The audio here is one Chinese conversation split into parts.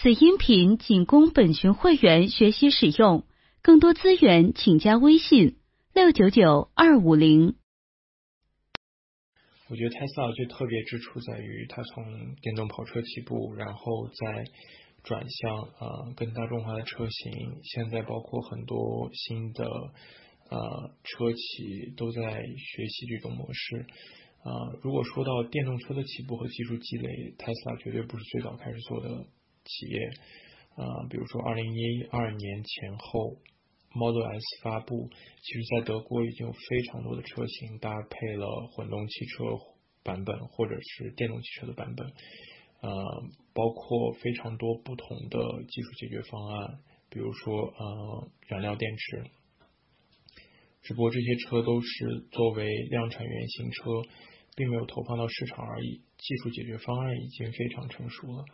此音频仅供本群会员学习使用，更多资源请加微信六九九二五零。我觉得 Tesla 最特别之处在于，它从电动跑车起步，然后再转向呃更大众化的车型，现在包括很多新的呃车企都在学习这种模式。呃，如果说到电动车的起步和技术积累，Tesla 绝对不是最早开始做的。企业，呃，比如说二零一二年前后，Model S 发布，其实在德国已经有非常多的车型搭配了混动汽车版本或者是电动汽车的版本，呃，包括非常多不同的技术解决方案，比如说呃燃料电池，只不过这些车都是作为量产原型车，并没有投放到市场而已，技术解决方案已经非常成熟了。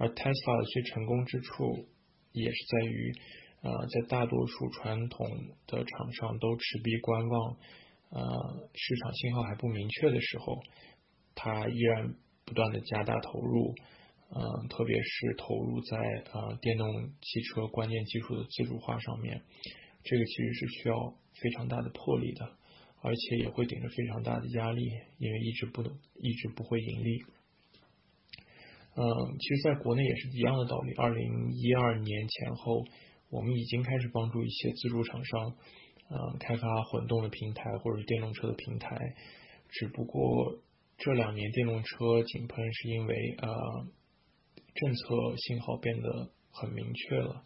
而 Tesla 的最成功之处，也是在于，呃，在大多数传统的厂商都持币观望，呃，市场信号还不明确的时候，它依然不断的加大投入，呃，特别是投入在呃电动汽车关键技术的自主化上面，这个其实是需要非常大的魄力的，而且也会顶着非常大的压力，因为一直不能一直不会盈利。嗯，其实，在国内也是一样的道理。二零一二年前后，我们已经开始帮助一些自主厂商，嗯，开发混动的平台或者电动车的平台。只不过这两年电动车井喷，是因为呃，政策信号变得很明确了。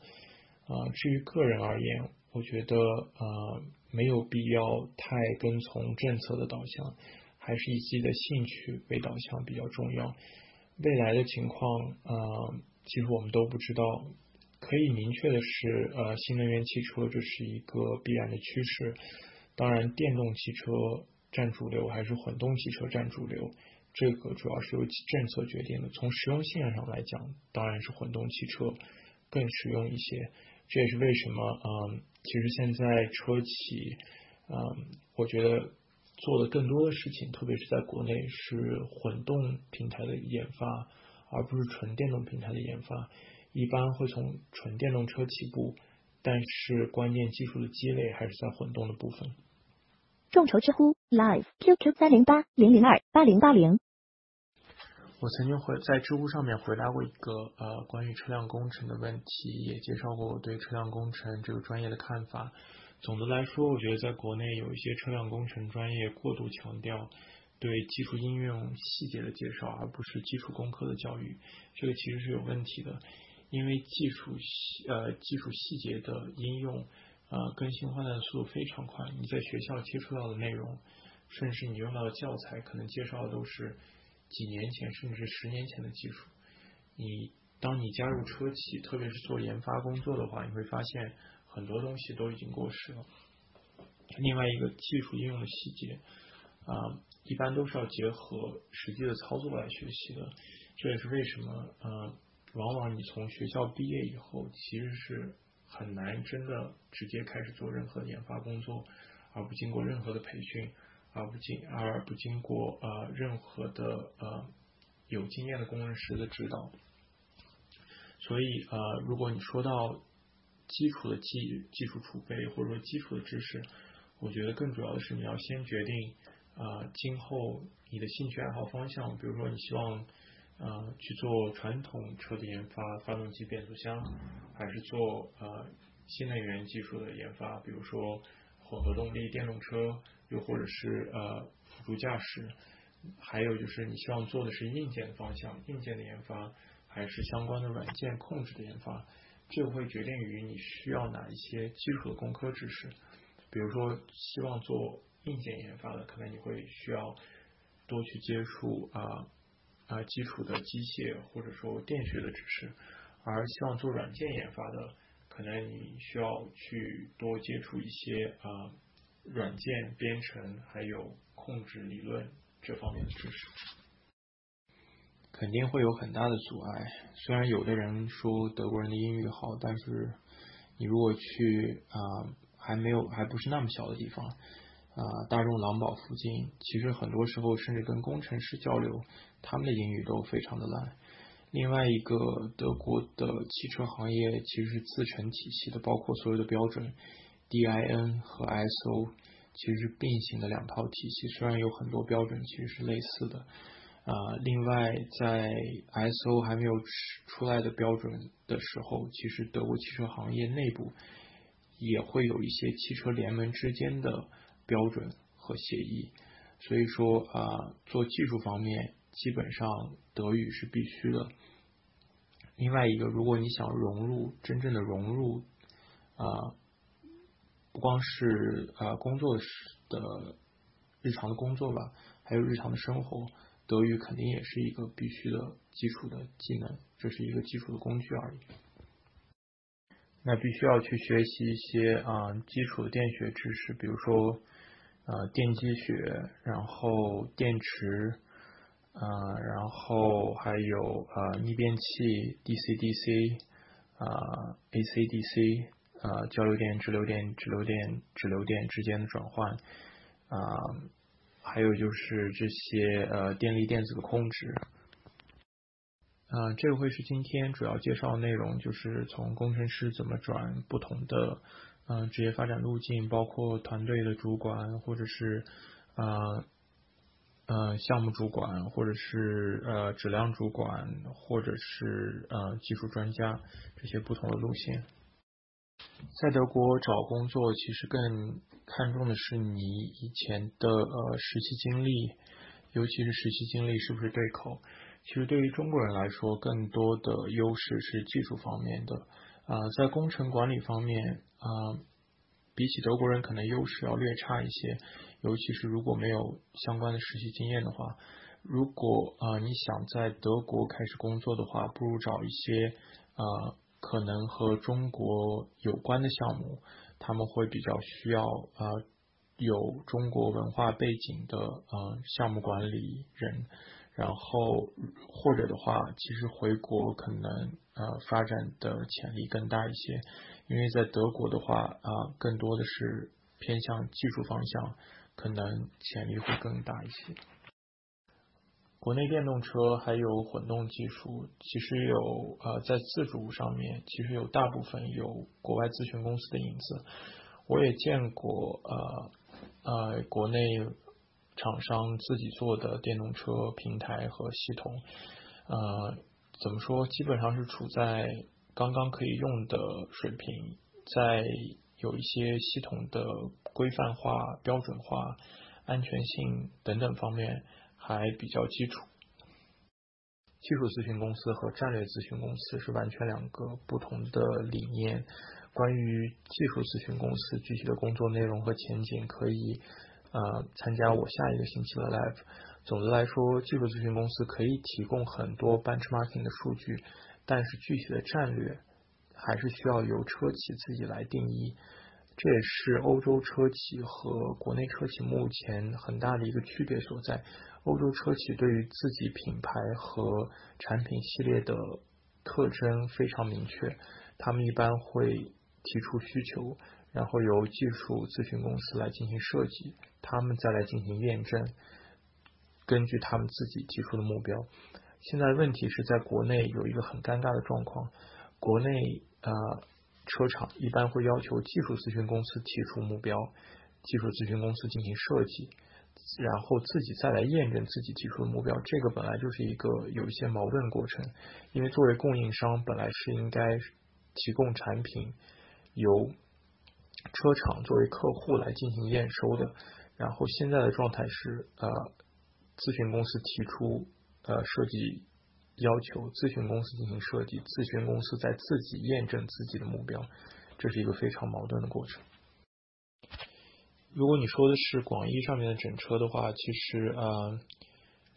啊，至于个人而言，我觉得呃，没有必要太跟从政策的导向，还是以自己的兴趣为导向比较重要。未来的情况，呃，其实我们都不知道。可以明确的是，呃，新能源汽车这是一个必然的趋势。当然，电动汽车占主流还是混动汽车占主流，这个主要是由政策决定的。从实用性上来讲，当然是混动汽车更实用一些。这也是为什么，嗯，其实现在车企，嗯，我觉得。做的更多的事情，特别是在国内是混动平台的研发，而不是纯电动平台的研发。一般会从纯电动车起步，但是关键技术的积累还是在混动的部分。众筹知乎 Live QQ 三零八零零二八零八零。我曾经回在知乎上面回答过一个呃关于车辆工程的问题，也介绍过我对车辆工程这个专业的看法。总的来说，我觉得在国内有一些车辆工程专业过度强调对技术应用细节的介绍，而不是基础工科的教育，这个其实是有问题的。因为技术细呃技术细节的应用呃更新换代的速度非常快，你在学校接触到的内容，甚至你用到的教材，可能介绍的都是几年前甚至是十年前的技术。你当你加入车企，特别是做研发工作的话，你会发现。很多东西都已经过时了。另外一个技术应用的细节啊，一般都是要结合实际的操作来学习的。这也是为什么呃，往往你从学校毕业以后，其实是很难真的直接开始做任何研发工作，而不经过任何的培训，而不经而不经过呃任何的呃有经验的工程师的指导。所以呃，如果你说到。基础的技技术储备或者说基础的知识，我觉得更主要的是你要先决定啊，今后你的兴趣爱好方向，比如说你希望呃去做传统车的研发，发动机、变速箱，还是做呃新能源技术的研发，比如说混合动力电动车，又或者是呃辅助驾驶，还有就是你希望做的是硬件的方向，硬件的研发，还是相关的软件控制的研发。这个会决定于你需要哪一些基础的工科知识，比如说希望做硬件研发的，可能你会需要多去接触啊啊基础的机械或者说电学的知识，而希望做软件研发的，可能你需要去多接触一些啊软件编程还有控制理论这方面的知识。肯定会有很大的阻碍。虽然有的人说德国人的英语好，但是你如果去啊还没有还不是那么小的地方啊，大众狼堡附近，其实很多时候甚至跟工程师交流，他们的英语都非常的烂。另外一个，德国的汽车行业其实是自成体系的，包括所有的标准，DIN 和 ISO 其实是并行的两套体系。虽然有很多标准其实是类似的，啊，另外在 ISO 还没有出来的标准的时候，其实德国汽车行业内部也会有一些汽车联盟之间的标准和协议。所以说啊，做技术方面。基本上德语是必须的。另外一个，如果你想融入真正的融入啊，不光是啊工作的日常的工作吧，还有日常的生活，德语肯定也是一个必须的基础的技能，这是一个基础的工具而已。那必须要去学习一些啊基础的电学知识，比如说啊电机学，然后电池。啊，然后还有啊逆变器 DC DC 啊 AC DC 啊交流电直流电直流电直流电之间的转换啊，还有就是这些呃电力电子的控制。啊，这个会是今天主要介绍内容，就是从工程师怎么转不同的嗯职业发展路径，包括团队的主管或者是啊。呃，项目主管，或者是呃质量主管，或者是呃技术专家，这些不同的路线。在德国找工作，其实更看重的是你以前的呃实习经历，尤其是实习经历是不是对口。其实对于中国人来说，更多的优势是技术方面的啊，在工程管理方面啊，比起德国人可能优势要略差一些。尤其是如果没有相关的实习经验的话，如果啊你想在德国开始工作的话，不如找一些啊可能和中国有关的项目，他们会比较需要啊有中国文化背景的呃项目管理人，然后或者的话，其实回国可能呃发展的潜力更大一些，因为在德国的话啊更多的是偏向技术方向。可能潜力会更大一些。国内电动车还有混动技术，其实有呃在自主上面，其实有大部分有国外咨询公司的影子。我也见过呃呃国内厂商自己做的电动车平台和系统，呃怎么说，基本上是处在刚刚可以用的水平，在。有一些系统的规范化、标准化、安全性等等方面还比较基础。技术咨询公司和战略咨询公司是完全两个不同的理念。关于技术咨询公司具体的工作内容和前景，可以呃参加我下一个星期的 live。总的来说，技术咨询公司可以提供很多 benchmarking 的数据，但是具体的战略。还是需要由车企自己来定义，这也是欧洲车企和国内车企目前很大的一个区别所在。欧洲车企对于自己品牌和产品系列的特征非常明确，他们一般会提出需求，然后由技术咨询公司来进行设计，他们再来进行验证，根据他们自己提出的目标。现在问题是在国内有一个很尴尬的状况，国内。呃，车厂一般会要求技术咨询公司提出目标，技术咨询公司进行设计，然后自己再来验证自己提出的目标。这个本来就是一个有一些矛盾的过程，因为作为供应商，本来是应该提供产品，由车厂作为客户来进行验收的。然后现在的状态是，呃，咨询公司提出呃设计。要求咨询公司进行设计，咨询公司在自己验证自己的目标，这是一个非常矛盾的过程。如果你说的是广义上面的整车的话，其实呃，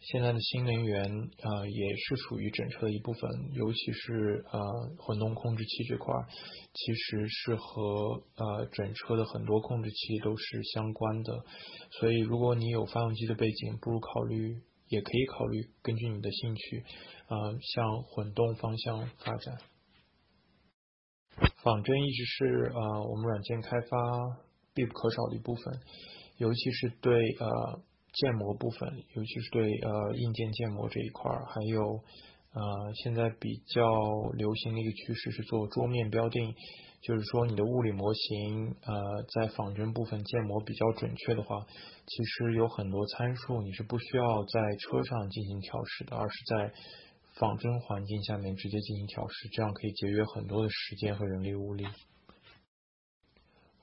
现在的新能源呃也是属于整车的一部分，尤其是呃混动控制器这块，其实是和呃整车的很多控制器都是相关的。所以如果你有发动机的背景，不如考虑，也可以考虑根据你的兴趣。啊，向混动方向发展，仿真一直是啊我们软件开发必不可少的一部分，尤其是对呃建模部分，尤其是对呃硬件建模这一块儿，还有呃，现在比较流行的一个趋势是做桌面标定，就是说你的物理模型呃在仿真部分建模比较准确的话，其实有很多参数你是不需要在车上进行调试的，而是在仿真环境下面直接进行调试，这样可以节约很多的时间和人力物力。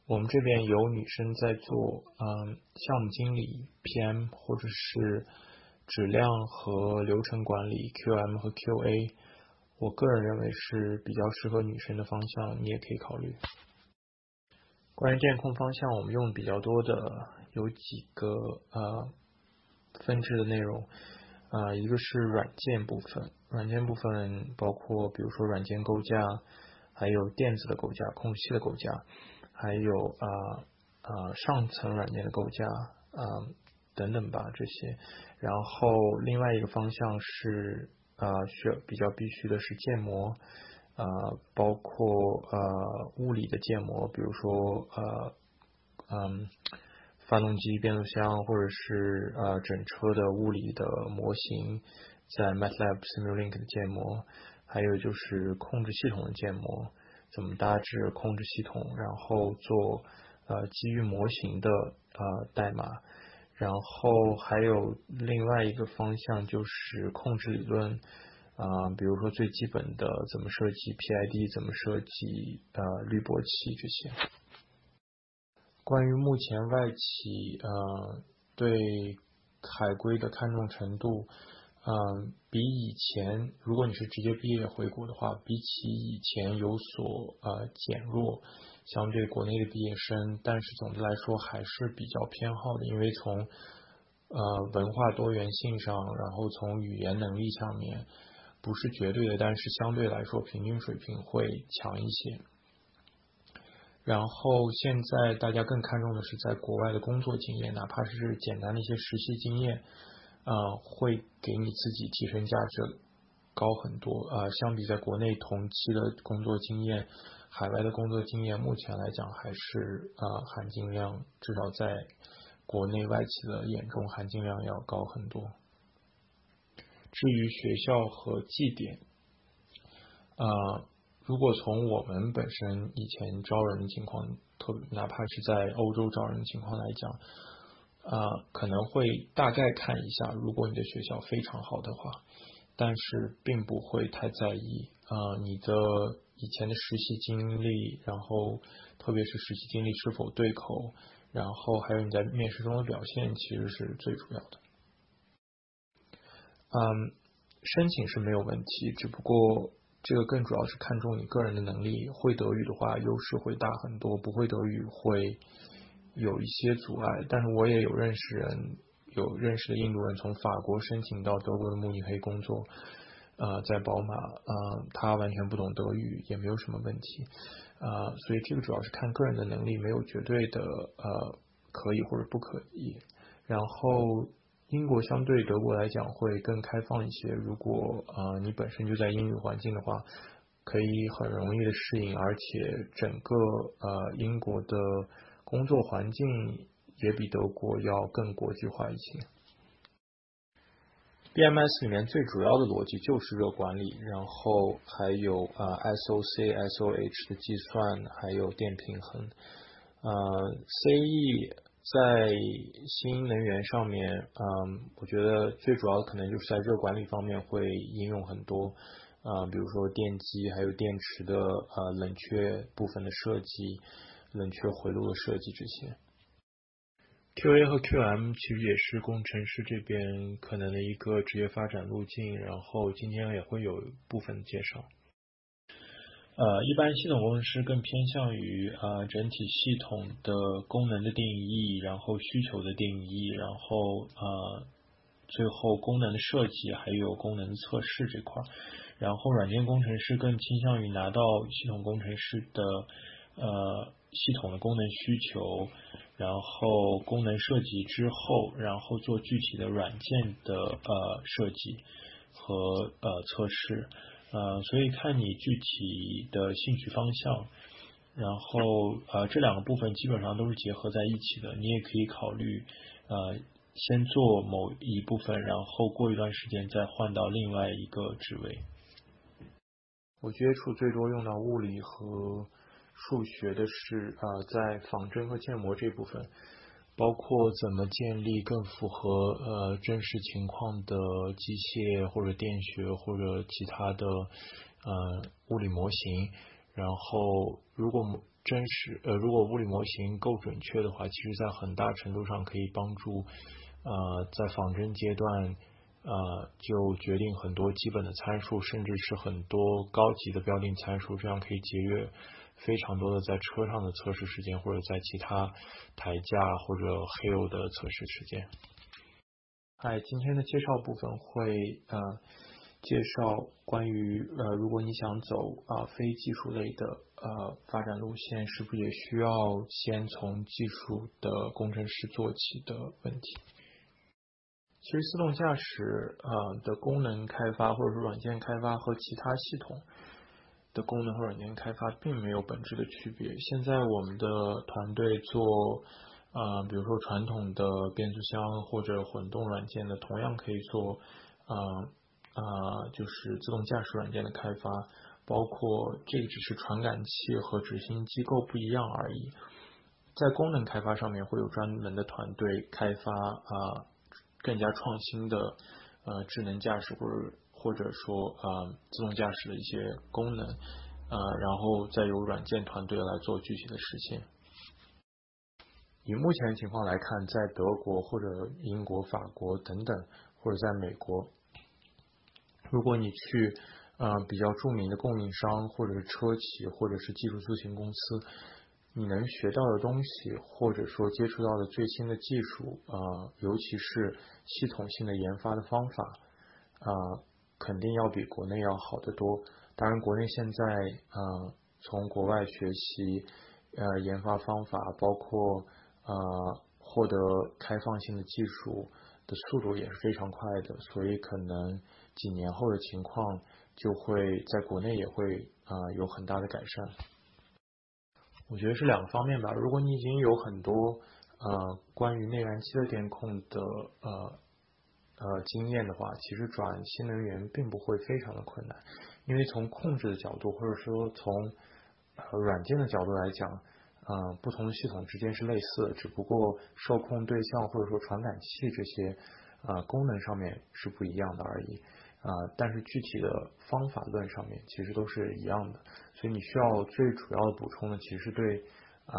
我们这边有女生在做，嗯，项目经理、PM 或者是质量和流程管理、QM 和 QA。我个人认为是比较适合女生的方向，你也可以考虑。关于电控方向，我们用比较多的有几个呃分支的内容，啊，一个是软件部分，软件部分包括比如说软件构架，还有电子的构架、控制器的构架。还有啊啊上层软件的构架啊等等吧这些，然后另外一个方向是啊需要比较必须的是建模啊包括呃物理的建模，比如说呃嗯发动机、变速箱或者是呃整车的物理的模型，在 MATLAB Simulink 的建模，还有就是控制系统的建模。怎么搭置控制系统，然后做呃基于模型的呃代码，然后还有另外一个方向就是控制理论啊，比如说最基本的怎么设计 PID，怎么设计呃滤波器这些。关于目前外企呃对海归的看重程度。嗯，比以前，如果你是直接毕业回国的话，比起以前有所呃减弱，相对国内的毕业生，但是总的来说还是比较偏好的，因为从呃文化多元性上，然后从语言能力上面，不是绝对的，但是相对来说平均水平会强一些。然后现在大家更看重的是在国外的工作经验，哪怕是简单的一些实习经验。啊，会给你自己提升价值高很多啊！相比在国内同期的工作经验，海外的工作经验目前来讲还是啊含金量至少在国内外企的眼中含金量要高很多。至于学校和绩点，啊，如果从我们本身以前招人的情况，特哪怕是在欧洲招人的情况来讲。啊，可能会大概看一下，如果你的学校非常好的话，但是并不会太在意啊，你的以前的实习经历，然后特别是实习经历是否对口，然后还有你在面试中的表现，其实是最主要的。嗯，申请是没有问题，只不过这个更主要是看重你个人的能力，会德语的话优势会大很多，不会德语会。有一些阻碍，但是我也有认识人，有认识的印度人从法国申请到德国的慕尼黑工作，呃，在宝马，呃，他完全不懂德语，也没有什么问题，啊，所以这个主要是看个人的能力，没有绝对的呃可以或者不可以。然后英国相对德国来讲会更开放一些，如果啊你本身就在英语环境的话，可以很容易的适应，而且整个呃英国的。工作环境也比德国要更国际化一些。BMS 里面最主要的逻辑就是热管理，然后还有啊 SOC、SOH 的计算，还有电平衡。呃，CE 在新能源上面，嗯，我觉得最主要的可能就是在热管理方面会应用很多，啊，比如说电机还有电池的呃冷却部分的设计。冷却回路的设计这些，QA 和 QM 其实也是工程师这边可能的一个职业发展路径，然后今天也会有部分介绍。呃，一般系统工程师更偏向于啊整体系统的功能的定义，然后需求的定义，然后啊最后功能的设计还有功能测试这块，然后软件工程师更倾向于拿到系统工程师的呃。系统的功能需求，然后功能设计之后，然后做具体的软件的呃设计和呃测试，呃，所以看你具体的兴趣方向，然后呃这两个部分基本上都是结合在一起的。你也可以考虑呃先做某一部分，然后过一段时间再换到另外一个职位。我接触最多用到物理和数学的是啊，在仿真和建模这部分，包括怎么建立更符合呃真实情况的机械或者电学或者其他的呃物理模型。然后，如果真实呃如果物理模型够准确的话，其实在很大程度上可以帮助。呃，在仿真阶段，呃，就决定很多基本的参数，甚至是很多高级的标定参数，这样可以节约非常多的在车上的测试时间，或者在其他台架或者 hill 的测试时间。嗨，今天的介绍部分会呃介绍关于呃，如果你想走啊非技术类的呃发展路线，是不是也需要先从技术的工程师做起的问题。其实自动驾驶呃的功能开发或者说软件开发和其他系统的功能和软件开发并没有本质的区别。现在我们的团队做呃比如说传统的变速箱或者混动软件的，同样可以做呃呃就是自动驾驶软件的开发，包括这只是传感器和执行机构不一样而已。在功能开发上面会有专门的团队开发啊。更加创新的呃智能驾驶或者或者说呃自动驾驶的一些功能呃然后再由软件团队来做具体的实现。以目前的情况来看，在德国或者英国、法国等等，或者在美国，如果你去呃比较著名的供应商或者是车企或者是技术咨询公司。你能学到的东西，或者说接触到的最新的技术，呃，尤其是系统性的研发的方法，啊，肯定要比国内要好得多。当然，国内现在，呃，从国外学习，呃，研发方法，包括，呃，获得开放性的技术的速度也是非常快的，所以可能几年后的情况就会在国内也会，啊，有很大的改善。我觉得是两个方面吧。如果你已经有很多呃关于内燃机的电控的呃呃经验的话，其实转新能源并不会非常的困难，因为从控制的角度或者说从呃软件的角度来讲，呃不同的系统之间是类似的，只不过受控对象或者说传感器这些呃功能上面是不一样的而已。啊，但是具体的方法论上面其实都是一样的，所以你需要最主要的补充的，其实对啊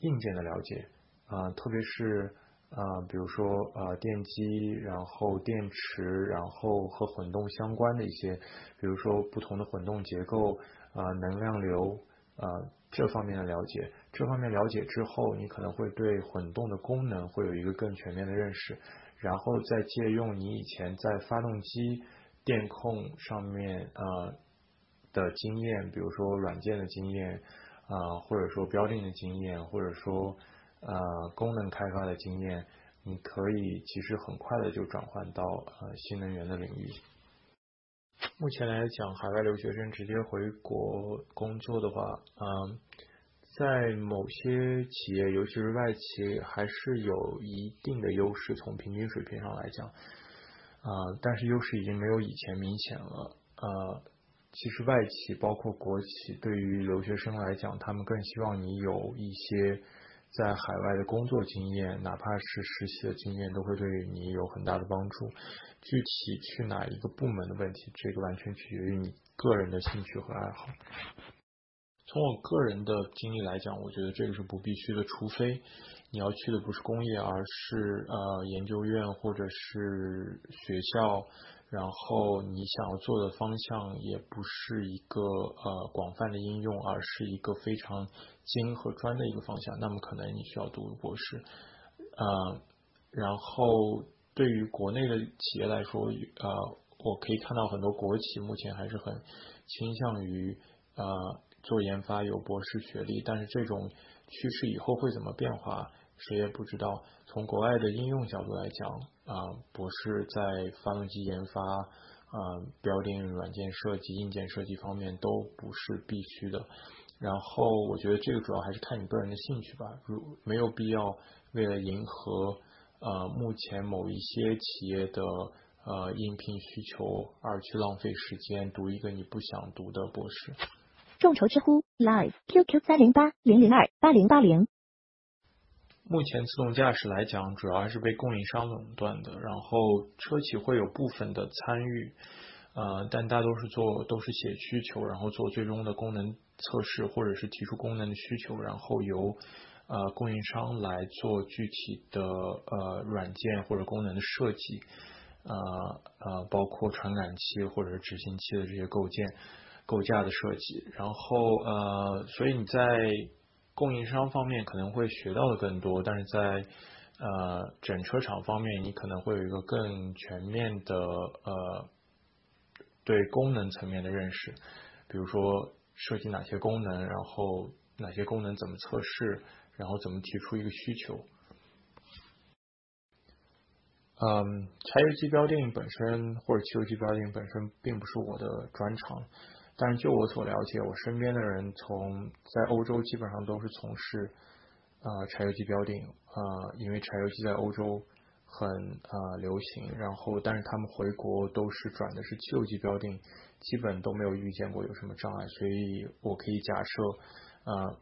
硬件的了解啊，特别是啊比如说啊电机，然后电池，然后和混动相关的一些，比如说不同的混动结构啊能量流啊这方面的了解，这方面了解之后，你可能会对混动的功能会有一个更全面的认识，然后再借用你以前在发动机。电控上面呃的经验，比如说软件的经验啊，或者说标定的经验，或者说呃功能开发的经验，你可以其实很快的就转换到呃新能源的领域。目前来讲，海外留学生直接回国工作的话，嗯，在某些企业，尤其是外企，还是有一定的优势。从平均水平上来讲。啊，但是优势已经没有以前明显了。呃，其实外企包括国企，对于留学生来讲，他们更希望你有一些在海外的工作经验，哪怕是实习的经验，都会对你有很大的帮助。具体去哪一个部门的问题，这个完全取决于你个人的兴趣和爱好。从我个人的经历来讲，我觉得这个是不必须的，除非。你要去的不是工业，而是呃研究院或者是学校，然后你想要做的方向也不是一个呃广泛的应用，而是一个非常精和专的一个方向，那么可能你需要读博士。呃，然后对于国内的企业来说，呃，我可以看到很多国企目前还是很倾向于呃做研发有博士学历，但是这种趋势以后会怎么变化？谁也不知道。从国外的应用角度来讲，啊，博士在发动机研发、啊标定软件设计、硬件设计方面都不是必须的。然后，我觉得这个主要还是看你个人的兴趣吧。如没有必要为了迎合呃目前某一些企业的呃应聘需求而去浪费时间读一个你不想读的博士。众筹知乎 Live QQ 三零八零零二八零八零。目前自动驾驶来讲，主要还是被供应商垄断的，然后车企会有部分的参与，呃，但大多是做都是写需求，然后做最终的功能测试，或者是提出功能的需求，然后由呃供应商来做具体的呃软件或者功能的设计，呃呃，包括传感器或者是执行器的这些构建构架的设计，然后呃，所以你在供应商方面可能会学到的更多，但是在呃整车厂方面，你可能会有一个更全面的呃对功能层面的认识，比如说设计哪些功能，然后哪些功能怎么测试，然后怎么提出一个需求。嗯，柴油机标定本身或者汽油机标定本身并不是我的专长。但是就我所了解，我身边的人从在欧洲基本上都是从事呃柴油机标定，呃，因为柴油机在欧洲很呃流行，然后但是他们回国都是转的是汽油机标定，基本都没有遇见过有什么障碍，所以我可以假设，呃，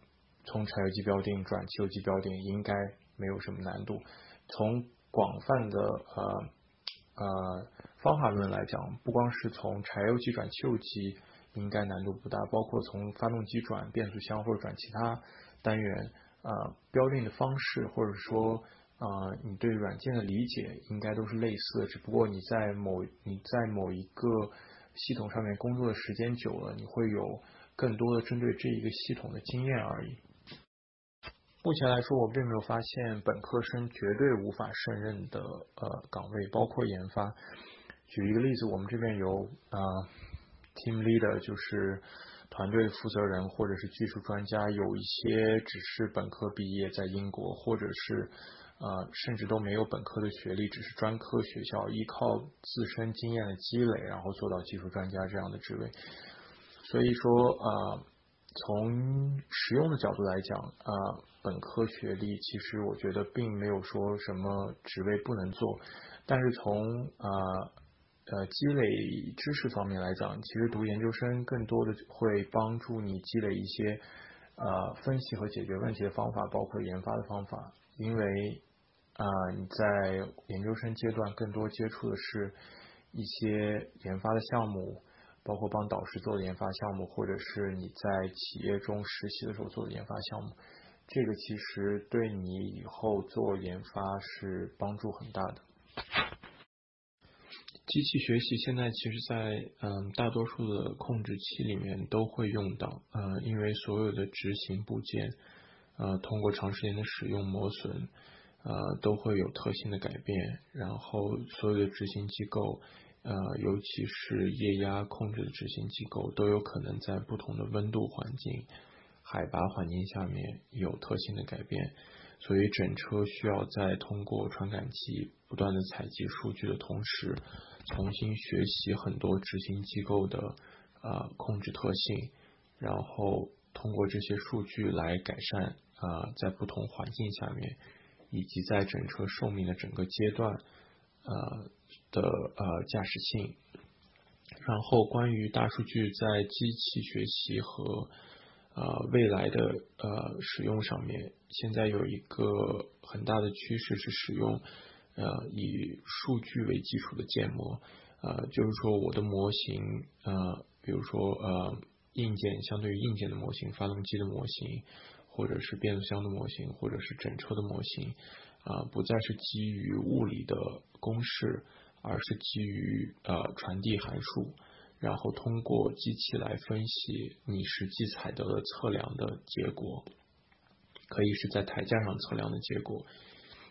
从柴油机标定转汽油机标定应该没有什么难度。从广泛的呃呃方法论来讲，不光是从柴油机转汽油机。应该难度不大，包括从发动机转变速箱或者转其他单元，呃，标定的方式或者说呃，你对软件的理解应该都是类似的，只不过你在某你在某一个系统上面工作的时间久了，你会有更多的针对这一个系统的经验而已。目前来说，我并没有发现本科生绝对无法胜任的呃岗位，包括研发。举一个例子，我们这边有啊。Team leader 就是团队负责人或者是技术专家，有一些只是本科毕业在英国，或者是呃甚至都没有本科的学历，只是专科学校依靠自身经验的积累，然后做到技术专家这样的职位。所以说呃从实用的角度来讲，呃本科学历其实我觉得并没有说什么职位不能做，但是从呃。呃，积累知识方面来讲，其实读研究生更多的会帮助你积累一些呃分析和解决问题的方法，包括研发的方法。因为啊你在研究生阶段更多接触的是一些研发的项目，包括帮导师做的研发项目，或者是你在企业中实习的时候做的研发项目。这个其实对你以后做研发是帮助很大的。机器学习现在其实，在嗯大多数的控制器里面都会用到，呃，因为所有的执行部件，呃，通过长时间的使用磨损，呃，都会有特性的改变。然后所有的执行机构，呃，尤其是液压控制的执行机构，都有可能在不同的温度环境、海拔环境下面有特性的改变。所以整车需要在通过传感器不断的采集数据的同时，重新学习很多执行机构的呃控制特性，然后通过这些数据来改善啊在不同环境下面，以及在整车寿命的整个阶段呃的呃驾驶性。然后关于大数据在机器学习和呃，未来的呃使用上面，现在有一个很大的趋势是使用呃以数据为基础的建模，呃，就是说我的模型呃，比如说呃硬件相对于硬件的模型，发动机的模型，或者是变速箱的模型，或者是整车的模型，啊，不再是基于物理的公式，而是基于呃传递函数。然后通过机器来分析你实际采得的测量的结果，可以是在台架上测量的结果，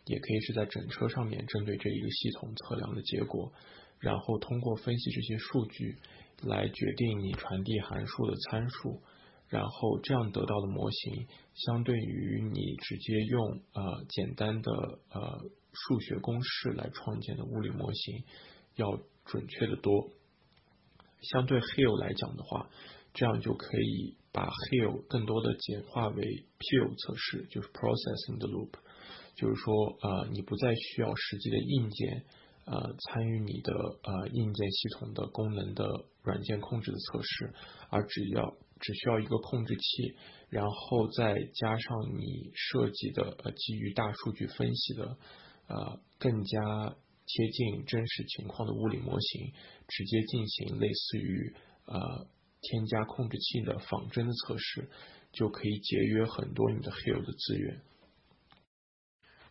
也可以是在整车上面针对这一个系统测量的结果。然后通过分析这些数据来决定你传递函数的参数，然后这样得到的模型，相对于你直接用呃简单的呃数学公式来创建的物理模型要准确的多。相对 Hill 来讲的话，这样就可以把 Hill 更多的简化为 Peel 测试，就是 Processing the Loop，就是说呃你不再需要实际的硬件呃参与你的呃硬件系统的功能的软件控制的测试，而只要只需要一个控制器，然后再加上你设计的呃基于大数据分析的呃更加贴近真实情况的物理模型，直接进行类似于呃添加控制器的仿真的测试，就可以节约很多你的 Hill 的资源。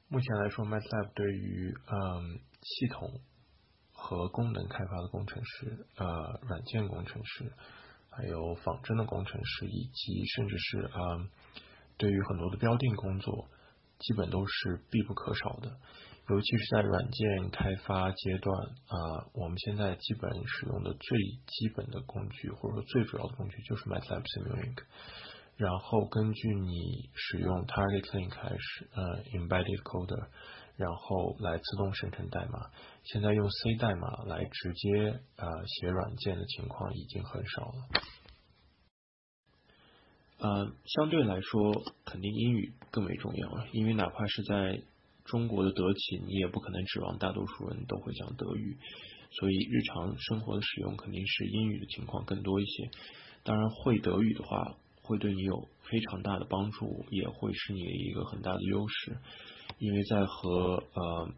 目前来说，MATLAB 对于嗯系统和功能开发的工程师，呃软件工程师。还有仿真的工程师，以及甚至是啊，对于很多的标定工作，基本都是必不可少的。尤其是在软件开发阶段啊，我们现在基本使用的最基本的工具，或者说最主要的工具就是 MATLAB Simulink。然后根据你使用 TargetLink 开始呃 Embedded Coder。然后来自动生成代码。现在用 C 代码来直接呃写软件的情况已经很少了。呃，相对来说，肯定英语更为重要，因为哪怕是在中国的德企，你也不可能指望大多数人都会讲德语，所以日常生活的使用肯定是英语的情况更多一些。当然，会德语的话，会对你有非常大的帮助，也会是你的一个很大的优势。因为在和呃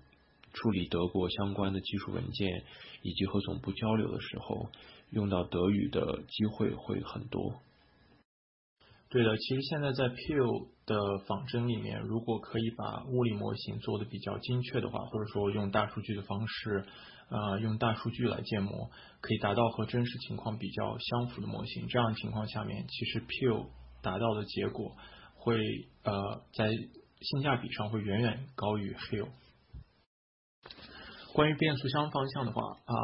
处理德国相关的技术文件以及和总部交流的时候，用到德语的机会会很多。对的，其实现在在 Peel 的仿真里面，如果可以把物理模型做的比较精确的话，或者说用大数据的方式，呃，用大数据来建模，可以达到和真实情况比较相符的模型。这样情况下面，其实 p u 达到的结果会呃在。性价比上会远远高于 Hill。关于变速箱方向的话啊，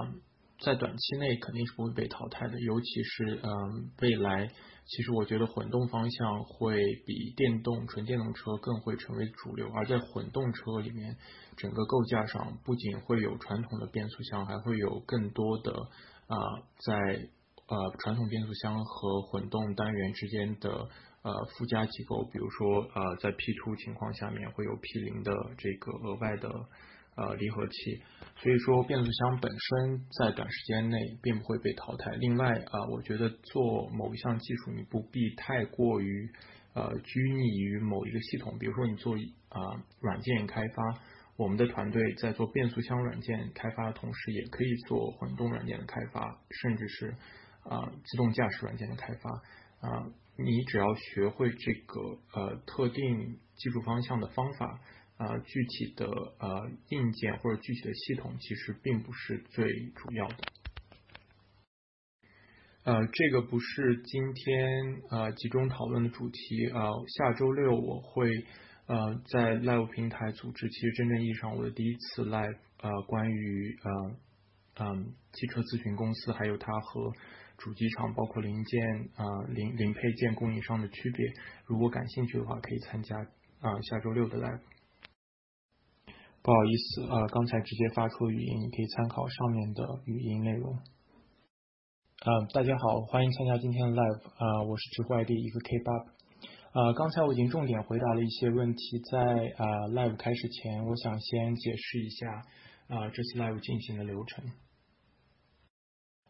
在短期内肯定是不会被淘汰的，尤其是嗯未来，其实我觉得混动方向会比电动纯电动车更会成为主流。而在混动车里面，整个构架上不仅会有传统的变速箱，还会有更多的啊在呃传统变速箱和混动单元之间的。呃，附加机构，比如说呃，在 P 出情况下面会有 P 零的这个额外的呃离合器，所以说变速箱本身在短时间内并不会被淘汰。另外啊，我觉得做某一项技术，你不必太过于呃拘泥于某一个系统，比如说你做啊软件开发，我们的团队在做变速箱软件开发的同时，也可以做混动软件的开发，甚至是啊自动驾驶软件的开发啊。你只要学会这个呃特定技术方向的方法啊，具体的呃硬件或者具体的系统其实并不是最主要的。呃，这个不是今天呃集中讨论的主题啊。下周六我会呃在 Live 平台组织，其实真正意义上我的第一次 Live 呃关于呃嗯汽车咨询公司还有它和。主机厂包括零件啊零零配件供应商的区别，如果感兴趣的话，可以参加啊下周六的 live。不好意思啊，刚才直接发出语音，你可以参考上面的语音内容。啊，大家好，欢迎参加今天的 live 啊，我是直外地一个 K 八。啊，刚才我已经重点回答了一些问题，在啊 live 开始前，我想先解释一下啊这次 live 进行的流程。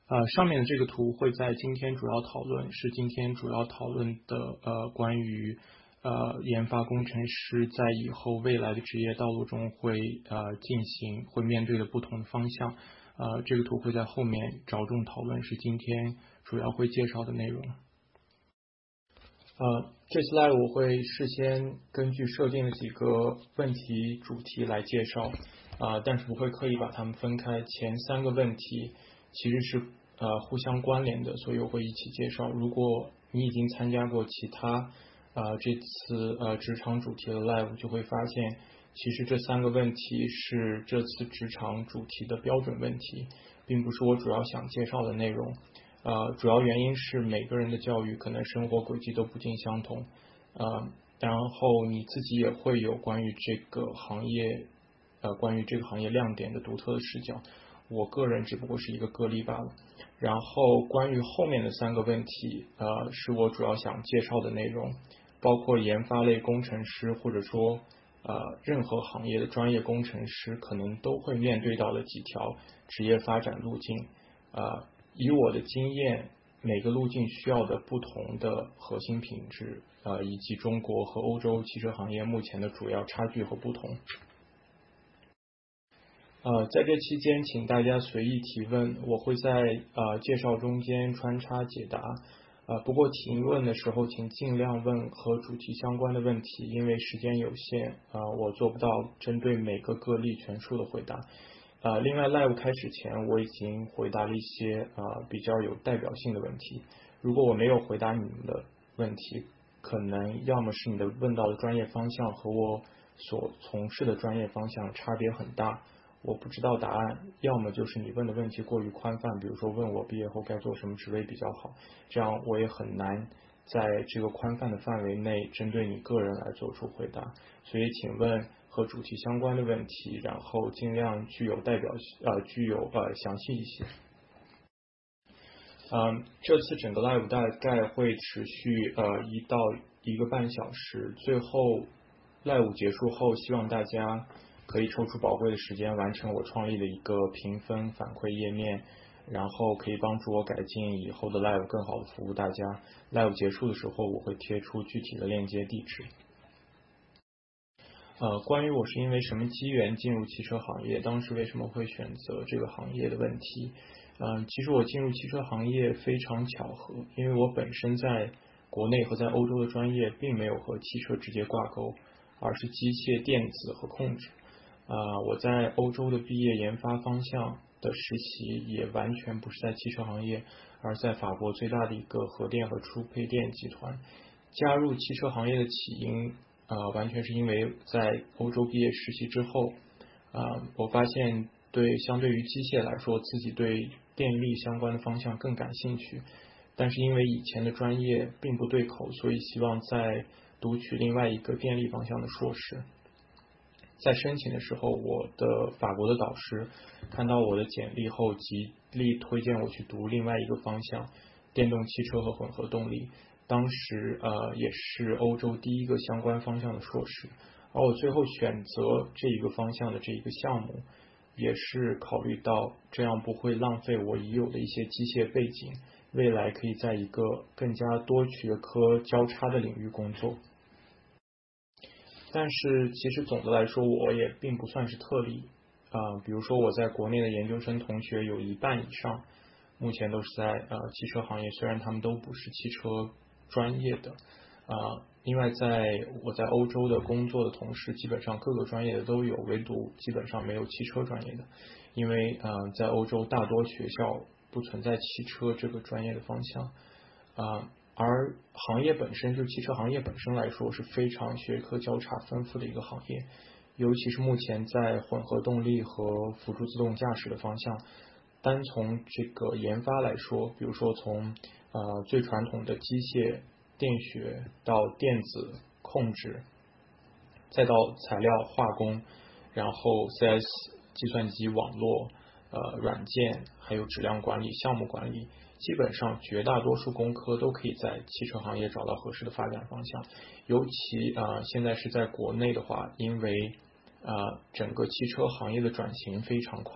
呃，上面的这个图会在今天主要讨论，是今天主要讨论的呃关于呃研发工程师在以后未来的职业道路中会呃进行会面对的不同的方向，呃这个图会在后面着重讨论，是今天主要会介绍的内容。呃，这次 live 我会事先根据设定的几个问题主题来介绍，啊，但是不会刻意把它们分开，前三个问题。其实是呃互相关联的，所以我会一起介绍。如果你已经参加过其他啊这次呃职场主题的 live，就会发现其实这三个问题是这次职场主题的标准问题，并不是我主要想介绍的内容。呃，主要原因是每个人的教育可能生活轨迹都不尽相同，呃，然后你自己也会有关于这个行业呃关于这个行业亮点的独特的视角。我个人只不过是一个个例罢了。然后关于后面的三个问题，呃，是我主要想介绍的内容，包括研发类工程师或者说呃任何行业的专业工程师可能都会面对到的几条职业发展路径。呃，以我的经验，每个路径需要的不同的核心品质，呃，以及中国和欧洲汽车行业目前的主要差距和不同。呃，在这期间，请大家随意提问，我会在呃介绍中间穿插解答。呃，不过提问的时候，请尽量问和主题相关的问题，因为时间有限，呃，我做不到针对每个个例全数的回答。呃，另外，live 开始前，我已经回答了一些呃比较有代表性的问题。如果我没有回答你们的问题，可能要么是你的问到的专业方向和我所从事的专业方向差别很大。我不知道答案，要么就是你问的问题过于宽泛，比如说问我毕业后该做什么职位比较好，这样我也很难在这个宽泛的范围内针对你个人来做出回答。所以，请问和主题相关的问题，然后尽量具有代表性呃具有呃详细一些。嗯，这次整个 live 大概会持续呃一到一个半小时，最后 live 结束后，希望大家。可以抽出宝贵的时间完成我创立的一个评分反馈页面，然后可以帮助我改进以后的 live 更好的服务大家。live 结束的时候我会贴出具体的链接地址。呃，关于我是因为什么机缘进入汽车行业，当时为什么会选择这个行业的问题，嗯，其实我进入汽车行业非常巧合，因为我本身在国内和在欧洲的专业并没有和汽车直接挂钩，而是机械电子和控制。啊，我在欧洲的毕业研发方向的实习也完全不是在汽车行业，而在法国最大的一个核电和输配电集团。加入汽车行业的起因啊，完全是因为在欧洲毕业实习之后啊，我发现对相对于机械来说，自己对电力相关的方向更感兴趣。但是因为以前的专业并不对口，所以希望再读取另外一个电力方向的硕士。在申请的时候，我的法国的导师看到我的简历后，极力推荐我去读另外一个方向——电动汽车和混合动力。当时呃，也是欧洲第一个相关方向的硕士。而我最后选择这一个方向的这一个项目，也是考虑到这样不会浪费我已有的一些机械背景，未来可以在一个更加多学科交叉的领域工作。但是其实总的来说，我也并不算是特例啊。比如说我在国内的研究生同学有一半以上，目前都是在呃汽车行业，虽然他们都不是汽车专业的啊。另外，在我在欧洲的工作的同事，基本上各个专业的都有，唯独基本上没有汽车专业的，因为嗯，在欧洲大多学校不存在汽车这个专业的方向啊。而行业本身，就汽车行业本身来说，是非常学科交叉丰富的一个行业。尤其是目前在混合动力和辅助自动驾驶的方向，单从这个研发来说，比如说从呃最传统的机械电学到电子控制，再到材料化工，然后 CS 计算机网络呃软件，还有质量管理、项目管理。基本上绝大多数工科都可以在汽车行业找到合适的发展方向，尤其啊现在是在国内的话，因为啊整个汽车行业的转型非常快，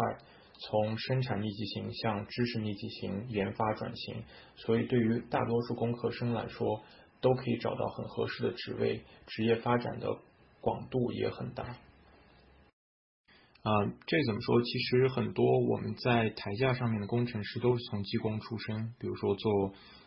从生产密集型向知识密集型研发转型，所以对于大多数工科生来说，都可以找到很合适的职位，职业发展的广度也很大。啊，这怎么说？其实很多我们在台架上面的工程师都是从技工出身，比如说做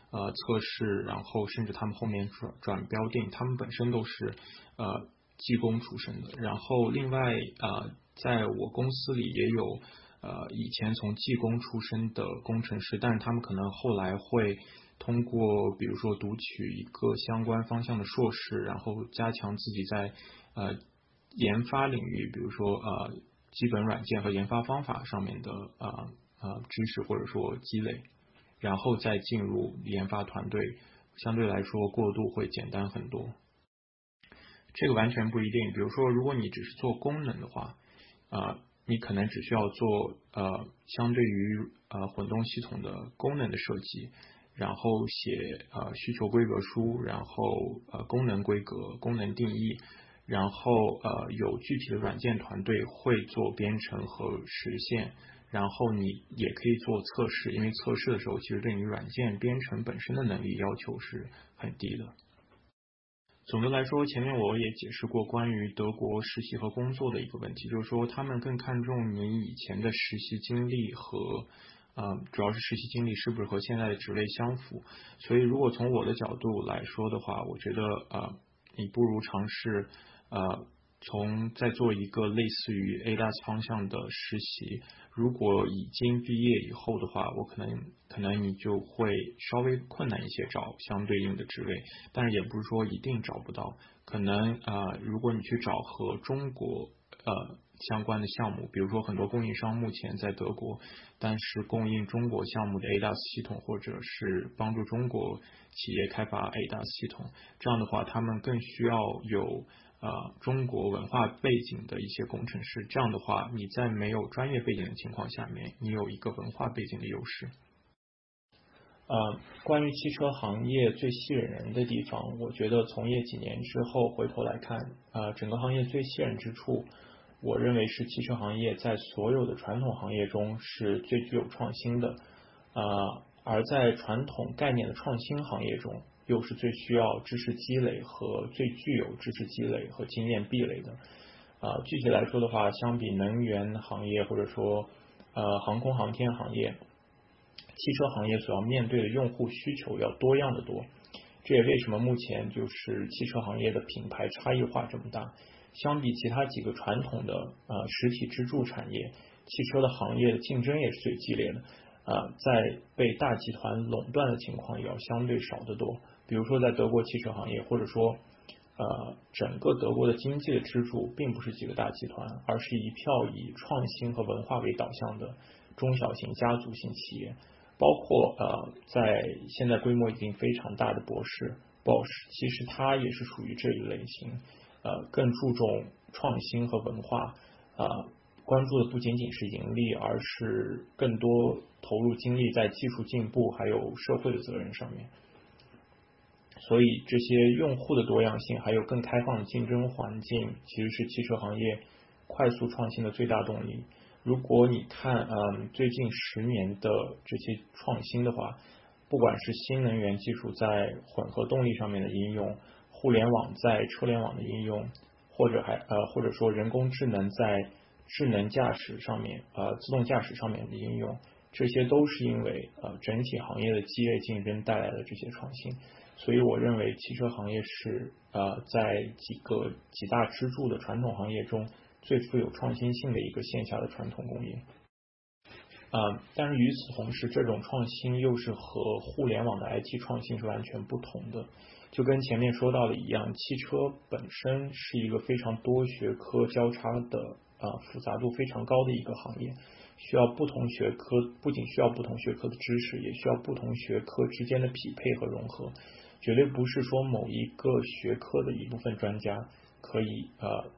呃测试，然后甚至他们后面转转标定，他们本身都是呃技工出身的。然后另外啊，在我公司里也有呃以前从技工出身的工程师，但是他们可能后来会通过比如说读取一个相关方向的硕士，然后加强自己在呃研发领域，比如说呃。基本软件和研发方法上面的啊啊知识或者说积累，然后再进入研发团队，相对来说过渡会简单很多。这个完全不一定，比如说如果你只是做功能的话，啊，你可能只需要做呃相对于呃混动系统的功能的设计，然后写呃需求规格书，然后呃功能规格、功能定义。然后呃有具体的软件团队会做编程和实现，然后你也可以做测试，因为测试的时候其实对你软件编程本身的能力要求是很低的。总的来说，前面我也解释过关于德国实习和工作的一个问题，就是说他们更看重你以前的实习经历和，呃，主要是实习经历是不是和现在的职位相符。所以，如果从我的角度来说的话，我觉得呃，你不如尝试呃。从在做一个类似于 A DAS 方向的实习，如果已经毕业以后的话，我可能可能你就会稍微困难一些找相对应的职位，但是也不是说一定找不到，可能啊，如果你去找和中国呃相关的项目，比如说很多供应商目前在德国，但是供应中国项目的 A DAS 系统，或者是帮助中国企业开发 A DAS 系统，这样的话，他们更需要有。呃，中国文化背景的一些工程师，这样的话，你在没有专业背景的情况下面，你有一个文化背景的优势。呃，关于汽车行业最吸引人的地方，我觉得从业几年之后回头来看，呃，整个行业最吸引人之处，我认为是汽车行业在所有的传统行业中是最具有创新的，呃，而在传统概念的创新行业中。又是最需要知识积累和最具有知识积累和经验壁垒的啊。具体来说的话，相比能源行业或者说呃航空航天行业，汽车行业所要面对的用户需求要多样的多。这也为什么目前就是汽车行业的品牌差异化这么大。相比其他几个传统的呃实体支柱产业，汽车的行业的竞争也是最激烈的。啊，在被大集团垄断的情况也要相对少得多。比如说，在德国汽车行业，或者说，呃，整个德国的经济的支柱，并不是几个大集团，而是一票以创新和文化为导向的中小型家族型企业。包括呃，在现在规模已经非常大的博士 Bosch，其实它也是属于这一类型，呃，更注重创新和文化，啊，关注的不仅仅是盈利，而是更多。投入精力在技术进步还有社会的责任上面，所以这些用户的多样性还有更开放的竞争环境，其实是汽车行业快速创新的最大动力。如果你看，嗯，最近十年的这些创新的话，不管是新能源技术在混合动力上面的应用，互联网在车联网的应用，或者还呃或者说人工智能在智能驾驶上面，呃，自动驾驶上面的应用。这些都是因为呃整体行业的激烈竞争带来的这些创新，所以我认为汽车行业是呃在几个几大支柱的传统行业中最富有创新性的一个线下的传统工业。啊，但是与此同时，这种创新又是和互联网的 IT 创新是完全不同的。就跟前面说到的一样，汽车本身是一个非常多学科交叉的啊复杂度非常高的一个行业。需要不同学科，不仅需要不同学科的知识，也需要不同学科之间的匹配和融合。绝对不是说某一个学科的一部分专家可以呃，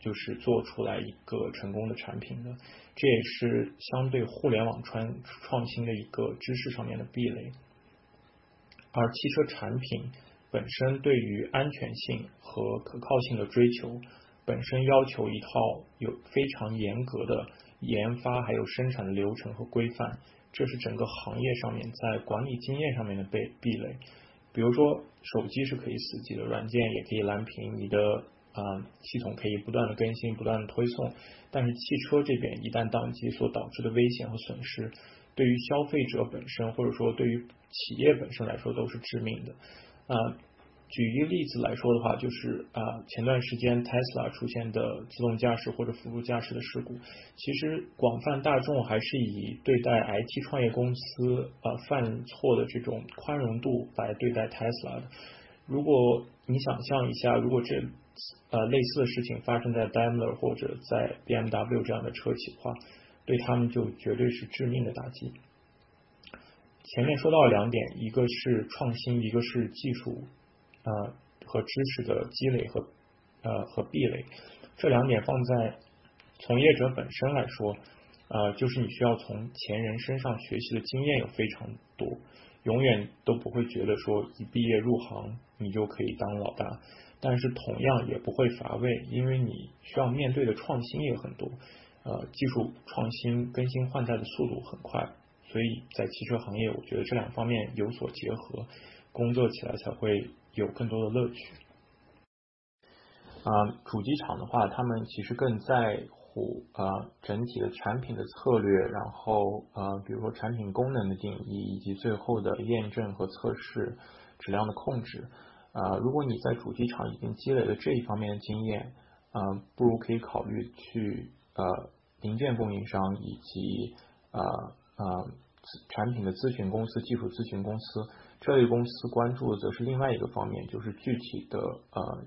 就是做出来一个成功的产品的。这也是相对互联网创创新的一个知识上面的壁垒。而汽车产品本身对于安全性和可靠性的追求，本身要求一套有非常严格的。研发还有生产的流程和规范，这是整个行业上面在管理经验上面的被壁垒。比如说，手机是可以死机的，软件也可以蓝屏，你的啊系统可以不断的更新、不断的推送。但是汽车这边一旦宕机所导致的危险和损失，对于消费者本身或者说对于企业本身来说都是致命的啊。举一个例子来说的话，就是啊，前段时间 Tesla 出现的自动驾驶或者辅助驾驶的事故，其实广泛大众还是以对待 IT 创业公司啊犯错的这种宽容度来对待 Tesla 的。如果你想象一下，如果这呃类似的事情发生在 Daimler 或者在 BMW 这样的车企的话，对他们就绝对是致命的打击。前面说到两点，一个是创新，一个是技术。呃，和知识的积累和呃和壁垒，这两点放在从业者本身来说，呃，就是你需要从前人身上学习的经验有非常多，永远都不会觉得说一毕业入行你就可以当老大，但是同样也不会乏味，因为你需要面对的创新也很多，呃，技术创新更新换代的速度很快，所以在汽车行业，我觉得这两方面有所结合，工作起来才会有更多的乐趣。啊，主机厂的话，他们其实更在乎。呃，整体的产品的策略，然后呃，比如说产品功能的定义，以及最后的验证和测试质量的控制。啊，如果你在主机厂已经积累了这一方面的经验，嗯，不如可以考虑去呃零件供应商以及呃呃产品的咨询公司、技术咨询公司这类公司关注的则是另外一个方面，就是具体的呃。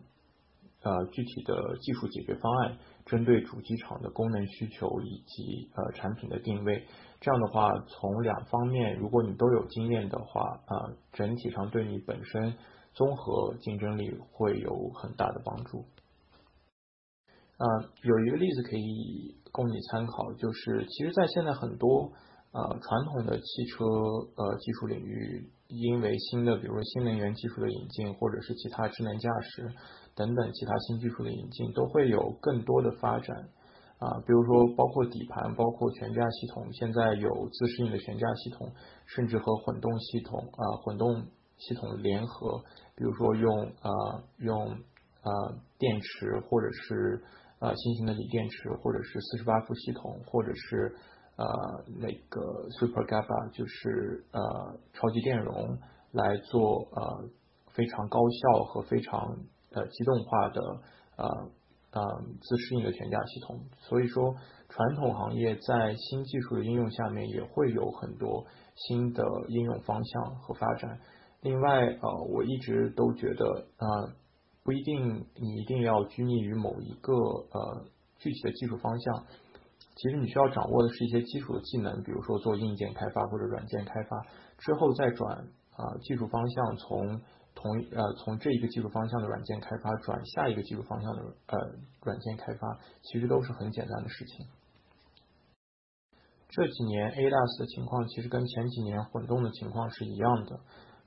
呃，具体的技术解决方案，针对主机厂的功能需求以及呃产品的定位，这样的话，从两方面，如果你都有经验的话，啊，整体上对你本身综合竞争力会有很大的帮助。啊，有一个例子可以供你参考，就是其实，在现在很多呃传统的汽车呃技术领域，因为新的，比如说新能源技术的引进，或者是其他智能驾驶。等等其他新技术的引进都会有更多的发展啊，比如说包括底盘，包括悬架系统，现在有自适应的悬架系统，甚至和混动系统啊混动系统联合，比如说用啊用啊电池或者是啊新型的锂电池，或者是四十八伏系统，或者是呃那个 Super GABA 就是呃超级电容来做呃非常高效和非常。呃，机动化的呃呃自适应的悬架系统，所以说传统行业在新技术的应用下面也会有很多新的应用方向和发展。另外呃，我一直都觉得呃不一定你一定要拘泥于某一个呃具体的技术方向，其实你需要掌握的是一些基础的技能，比如说做硬件开发或者软件开发之后再转啊技术方向从。同呃从这一个技术方向的软件开发转下一个技术方向的呃软件开发，其实都是很简单的事情。这几年 A DAS 的情况其实跟前几年混动的情况是一样的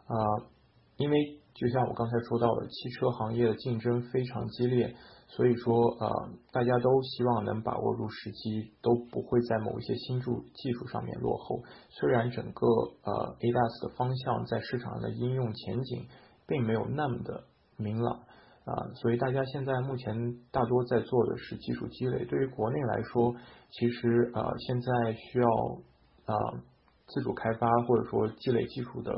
啊，因为就像我刚才说到的，汽车行业的竞争非常激烈，所以说呃大家都希望能把握住时机，都不会在某一些新技技术上面落后。虽然整个呃 A DAS 的方向在市场上的应用前景。并没有那么的明朗啊，所以大家现在目前大多在做的是技术积累。对于国内来说，其实呃现在需要啊自主开发或者说积累技术的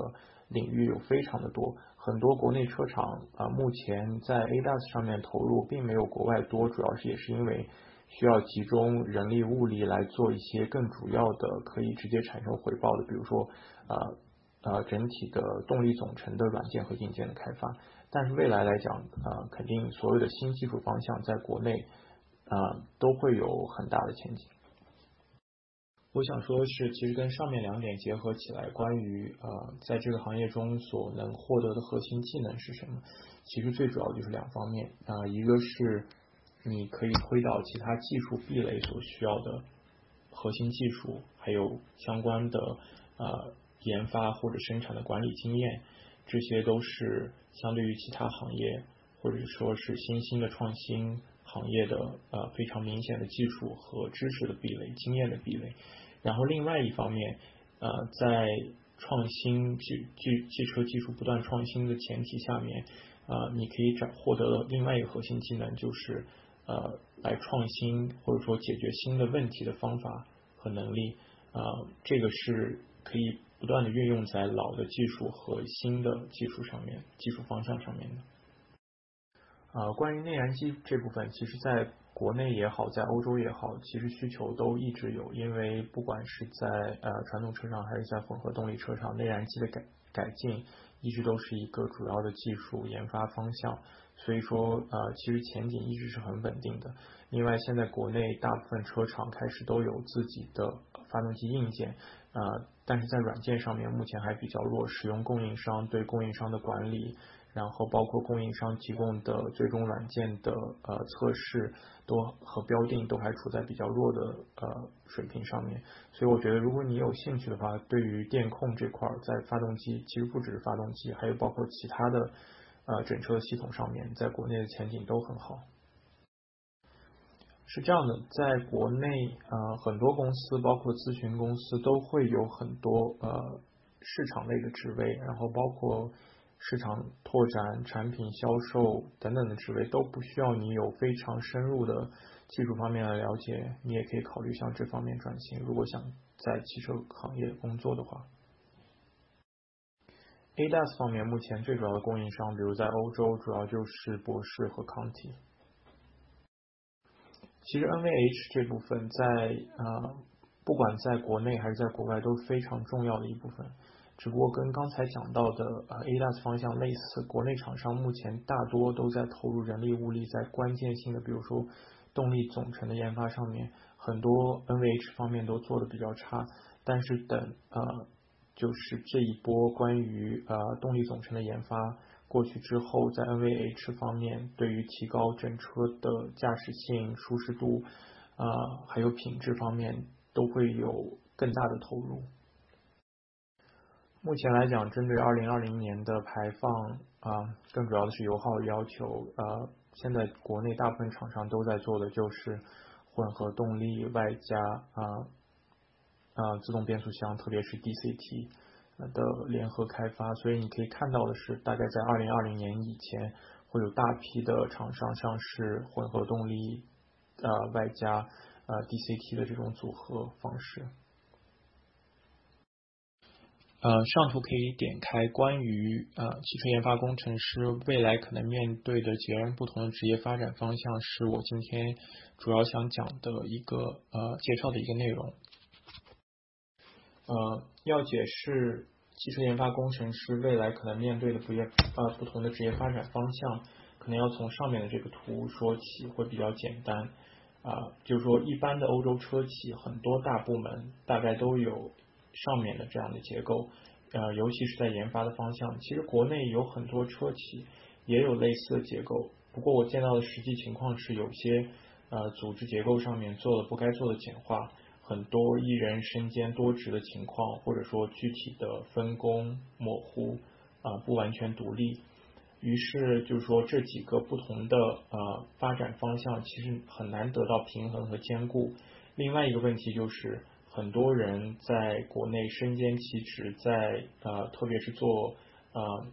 领域有非常的多，很多国内车厂啊目前在 ADAS 上面投入并没有国外多，主要是也是因为需要集中人力物力来做一些更主要的可以直接产生回报的，比如说啊。呃，整体的动力总成的软件和硬件的开发，但是未来来讲，呃，肯定所有的新技术方向在国内，呃，都会有很大的前景。我想说的是，其实跟上面两点结合起来，关于呃，在这个行业中所能获得的核心技能是什么？其实最主要就是两方面啊，一个是你可以推导其他技术壁垒所需要的核心技术，还有相关的呃。研发或者生产的管理经验，这些都是相对于其他行业或者说是新兴的创新行业的呃非常明显的技术和知识的壁垒、经验的壁垒。然后另外一方面，呃，在创新汽汽汽车技术不断创新的前提下面，呃，你可以找获得的另外一个核心技能就是呃来创新或者说解决新的问题的方法和能力。呃，这个是可以。不断的运用在老的技术和新的技术上面，技术方向上面的。啊，关于内燃机这部分，其实在国内也好，在欧洲也好，其实需求都一直有。因为不管是在呃传统车上，还是在混合动力车上，内燃机的改改进一直都是一个主要的技术研发方向。所以说，呃，其实前景一直是很稳定的。另外，现在国内大部分车厂开始都有自己的发动机硬件。呃，但是在软件上面目前还比较弱，使用供应商对供应商的管理，然后包括供应商提供的最终软件的呃测试都和标定都还处在比较弱的呃水平上面，所以我觉得如果你有兴趣的话，对于电控这块在发动机其实不只是发动机，还有包括其他的呃整车系统上面，在国内的前景都很好。是这样的，在国内呃很多公司，包括咨询公司都会有很多呃市场类的职位，然后包括。市场拓展、产品销售等等的职位都不需要你有非常深入的技术方面的了解，你也可以考虑向这方面转型。如果想在汽车行业工作的话，ADAS 方面目前最主要的供应商，比如在欧洲，主要就是博世和康体。其实 NVH 这部分在呃，不管在国内还是在国外都是非常重要的一部分。只不过跟刚才讲到的呃 ADAS 方向类似，国内厂商目前大多都在投入人力物力在关键性的，比如说动力总成的研发上面，很多 NVH 方面都做的比较差。但是等呃就是这一波关于呃动力总成的研发过去之后，在 NVH 方面对于提高整车的驾驶性、舒适度啊还有品质方面都会有更大的投入。目前来讲，针对二零二零年的排放啊，更主要的是油耗要求。呃，现在国内大部分厂商都在做的就是混合动力外加啊啊自动变速箱，特别是 DCT 的联合开发。所以你可以看到的是，大概在二零二零年以前，会有大批的厂商上市混合动力呃外加呃 DCT 的这种组合方式。呃，上图可以点开关于呃汽车研发工程师未来可能面对的截然不同的职业发展方向，是我今天主要想讲的一个呃介绍的一个内容。呃，要解释汽车研发工程师未来可能面对的不业呃不同的职业发展方向，可能要从上面的这个图说起，会比较简单。啊，就是说一般的欧洲车企很多大部门大概都有。上面的这样的结构，呃，尤其是在研发的方向，其实国内有很多车企也有类似的结构。不过我见到的实际情况是，有些呃组织结构上面做了不该做的简化，很多一人身兼多职的情况，或者说具体的分工模糊啊，不完全独立。于是就是说这几个不同的呃发展方向，其实很难得到平衡和兼顾。另外一个问题就是。很多人在国内身兼其职，在呃，特别是做呃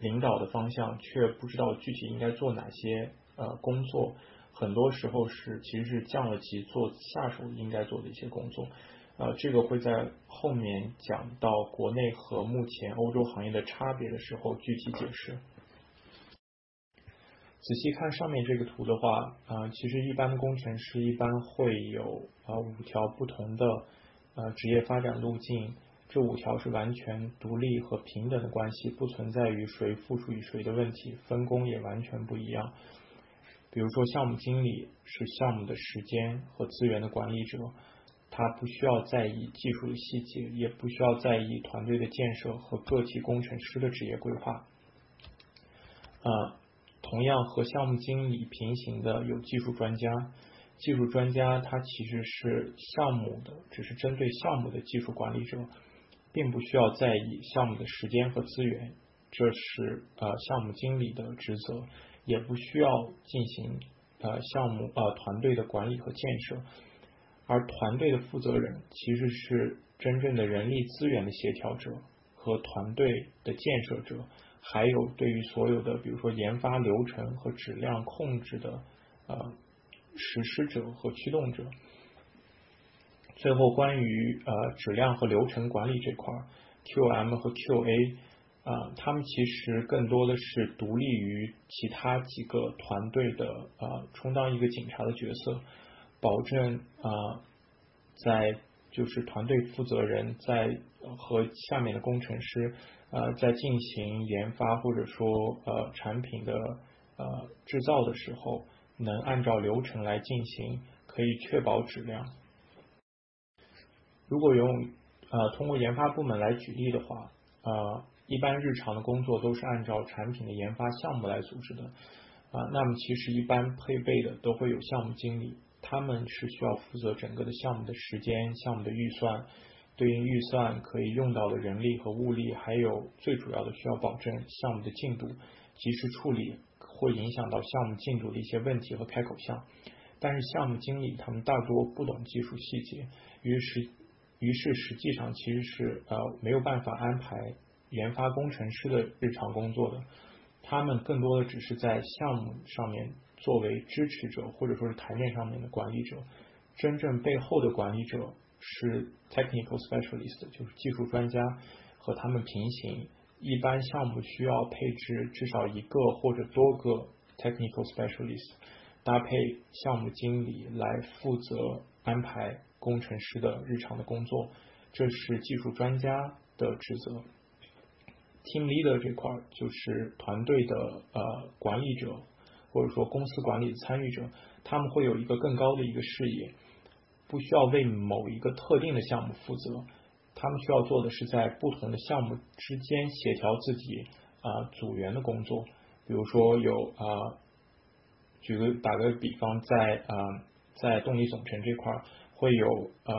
领导的方向，却不知道具体应该做哪些呃工作。很多时候是其实是降了级做下属应该做的一些工作。呃，这个会在后面讲到国内和目前欧洲行业的差别的时候具体解释。仔细看上面这个图的话，啊，其实一般的工程师一般会有啊五条不同的呃职业发展路径，这五条是完全独立和平等的关系，不存在于谁附属于谁的问题，分工也完全不一样。比如说项目经理是项目的时间和资源的管理者，他不需要在意技术的细节，也不需要在意团队的建设和个体工程师的职业规划，啊。同样和项目经理平行的有技术专家，技术专家他其实是项目的，只是针对项目的技术管理者，并不需要在意项目的时间和资源，这是呃项目经理的职责，也不需要进行呃项目呃团队的管理和建设，而团队的负责人其实是真正的人力资源的协调者和团队的建设者。还有对于所有的，比如说研发流程和质量控制的呃实施者和驱动者。最后关于呃质量和流程管理这块，QM 和 QA 啊，他们其实更多的是独立于其他几个团队的呃，充当一个警察的角色，保证啊在就是团队负责人在和下面的工程师。呃，在进行研发或者说呃产品的呃制造的时候，能按照流程来进行，可以确保质量。如果用呃通过研发部门来举例的话，呃一般日常的工作都是按照产品的研发项目来组织的啊。那么其实一般配备的都会有项目经理，他们是需要负责整个的项目的时间、项目的预算，对应预算可以用到的人力和物力，还有最主要的需要保证项目的进度，及时处理会影响到项目进度的一些问题和开口项。但是项目经理他们大多不懂技术细节，于是于是实际上其实是呃没有办法安排研发工程师的日常工作的，他们更多的只是在项目上面作为支持者或者说是台面上面的管理者，真正背后的管理者是 technical specialist，就是技术专家和他们平行，一般项目需要配置至少一个或者多个 technical specialist。搭配项目经理来负责安排工程师的日常的工作，这是技术专家的职责。Team leader 这块就是团队的呃管理者，或者说公司管理的参与者，他们会有一个更高的一个视野，不需要为某一个特定的项目负责，他们需要做的是在不同的项目之间协调自己啊组员的工作，比如说有啊。举个打个比方，在啊在动力总成这块会有呃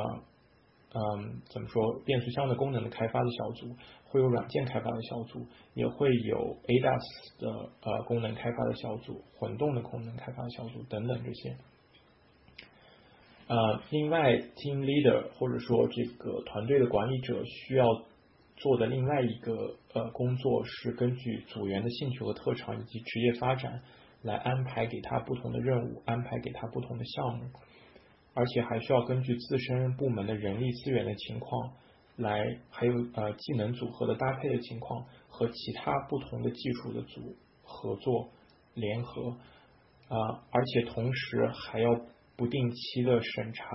嗯怎么说变速箱的功能的开发的小组，会有软件开发的小组，也会有 ADAS 的呃功能开发的小组，混动的功能开发小组等等这些。呃，另外 team leader 或者说这个团队的管理者需要做的另外一个呃工作是根据组员的兴趣和特长以及职业发展。来安排给他不同的任务，安排给他不同的项目，而且还需要根据自身部门的人力资源的情况，来还有呃技能组合的搭配的情况，和其他不同的技术的组合作联合啊，而且同时还要不定期的审查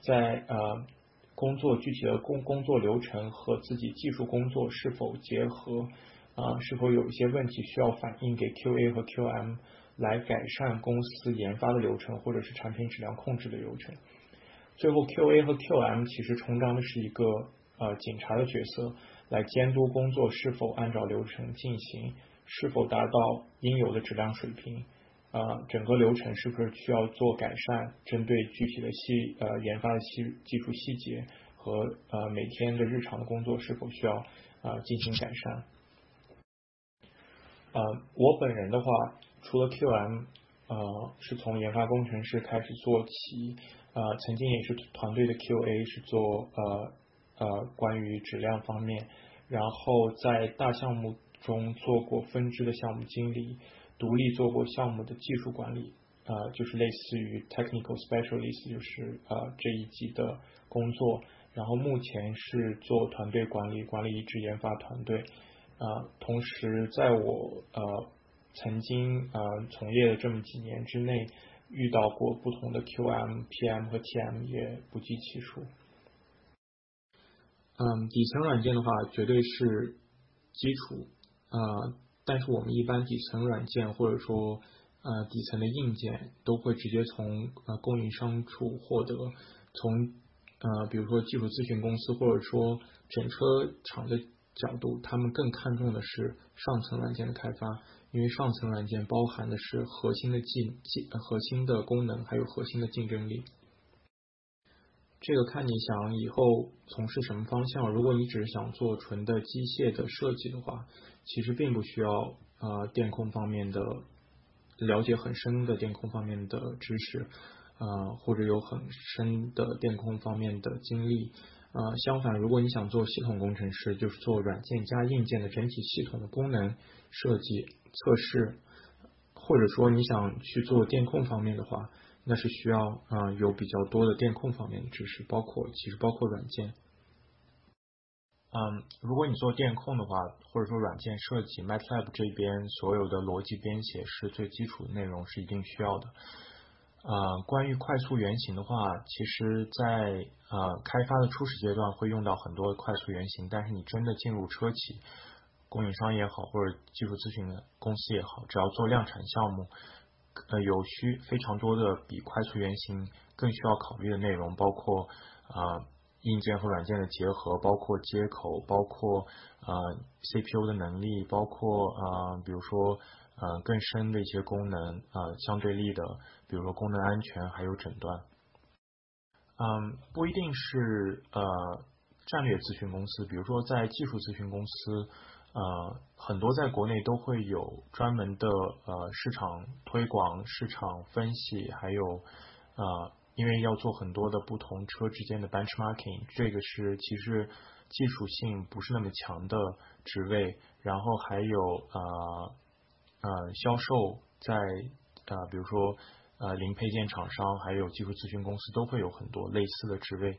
在呃工作具体的工工作流程和自己技术工作是否结合。啊，是否有一些问题需要反映给 QA 和 QM 来改善公司研发的流程，或者是产品质量控制的流程？最后，QA 和 QM 其实充当的是一个呃警察的角色，来监督工作是否按照流程进行，是否达到应有的质量水平，啊，整个流程是不是需要做改善？针对具体的细呃研发的细技术细节和呃每天的日常的工作是否需要啊进行改善？呃，我本人的话，除了 QM，呃，是从研发工程师开始做起，呃，曾经也是团队的 QA，是做呃呃关于质量方面，然后在大项目中做过分支的项目经理，独立做过项目的技术管理，呃，就是类似于 technical specialist，就是呃这一级的工作，然后目前是做团队管理，管理一支研发团队。啊，同时在我呃曾经呃从业的这么几年之内，遇到过不同的 QM、PM 和 TM 也不计其数。嗯，底层软件的话绝对是基础啊，但是我们一般底层软件或者说呃底层的硬件都会直接从呃供应商处获得，从呃比如说技术咨询公司或者说整车厂的。角度，他们更看重的是上层软件的开发，因为上层软件包含的是核心的技技核心的功能，还有核心的竞争力。这个看你想以后从事什么方向。如果你只是想做纯的机械的设计的话，其实并不需要呃电控方面的了解很深的电控方面的知识，呃或者有很深的电控方面的经历。呃，相反，如果你想做系统工程师，就是做软件加硬件的整体系统的功能设计、测试，或者说你想去做电控方面的话，那是需要啊有比较多的电控方面的知识，包括其实包括软件。嗯，如果你做电控的话，或者说软件设计，MATLAB 这边所有的逻辑编写是最基础的内容，是一定需要的。呃，关于快速原型的话，其实，在呃开发的初始阶段会用到很多快速原型，但是你真的进入车企，供应商也好，或者技术咨询的公司也好，只要做量产项目，呃，有需非常多的比快速原型更需要考虑的内容，包括啊硬件和软件的结合，包括接口，包括呃 CPU 的能力，包括呃比如说呃更深的一些功能，呃相对立的，比如说功能安全还有诊断。嗯，不一定是呃战略咨询公司，比如说在技术咨询公司，呃很多在国内都会有专门的呃市场推广、市场分析，还有呃。因为要做很多的不同车之间的 benchmarking，这个是其实技术性不是那么强的职位。然后还有呃呃销售，在呃比如说呃零配件厂商，还有技术咨询公司都会有很多类似的职位，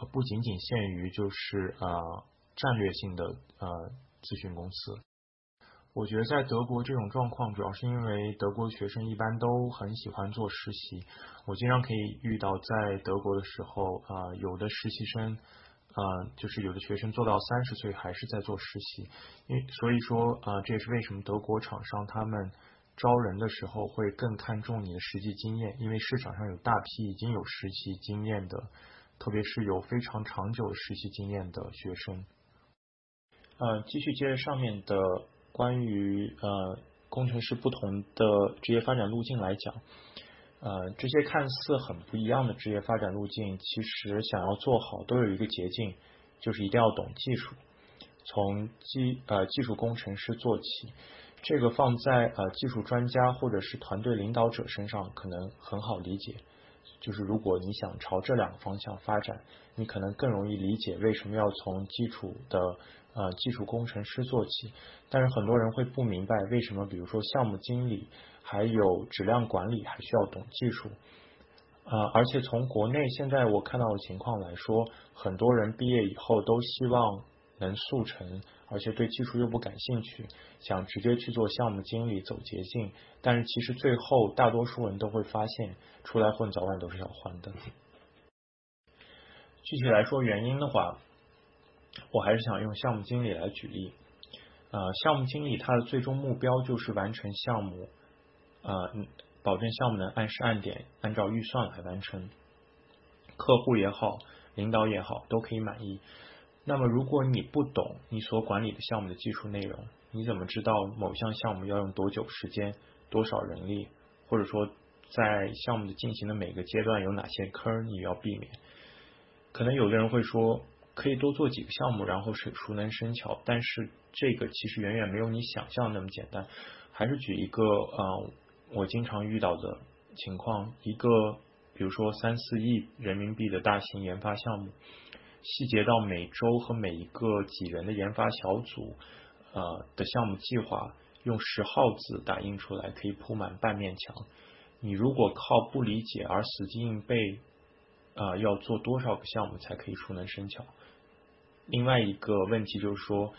呃不仅仅限于就是呃战略性的呃咨询公司。我觉得在德国这种状况，主要是因为德国学生一般都很喜欢做实习。我经常可以遇到在德国的时候，啊，有的实习生，啊，就是有的学生做到三十岁还是在做实习。因为所以说，啊，这也是为什么德国厂商他们招人的时候会更看重你的实际经验，因为市场上有大批已经有实习经验的，特别是有非常长久的实习经验的学生。呃，继续接着上面的。关于呃工程师不同的职业发展路径来讲，呃这些看似很不一样的职业发展路径，其实想要做好都有一个捷径，就是一定要懂技术，从技呃技术工程师做起。这个放在呃技术专家或者是团队领导者身上可能很好理解，就是如果你想朝这两个方向发展，你可能更容易理解为什么要从基础的。呃，技术工程师做起，但是很多人会不明白为什么，比如说项目经理还有质量管理还需要懂技术。呃，而且从国内现在我看到的情况来说，很多人毕业以后都希望能速成，而且对技术又不感兴趣，想直接去做项目经理走捷径。但是其实最后大多数人都会发现，出来混早晚都是要还的。具体来说原因的话。我还是想用项目经理来举例，呃，项目经理他的最终目标就是完成项目，呃，保证项目能按时按点按照预算来完成，客户也好，领导也好都可以满意。那么如果你不懂你所管理的项目的技术内容，你怎么知道某项项目要用多久时间、多少人力，或者说在项目的进行的每个阶段有哪些坑你要避免？可能有的人会说。可以多做几个项目，然后是熟能生巧。但是这个其实远远没有你想象那么简单。还是举一个呃，我经常遇到的情况，一个比如说三四亿人民币的大型研发项目，细节到每周和每一个几人的研发小组呃的项目计划，用十号字打印出来可以铺满半面墙。你如果靠不理解而死记硬背，啊，要做多少个项目才可以熟能生巧？另外一个问题就是说，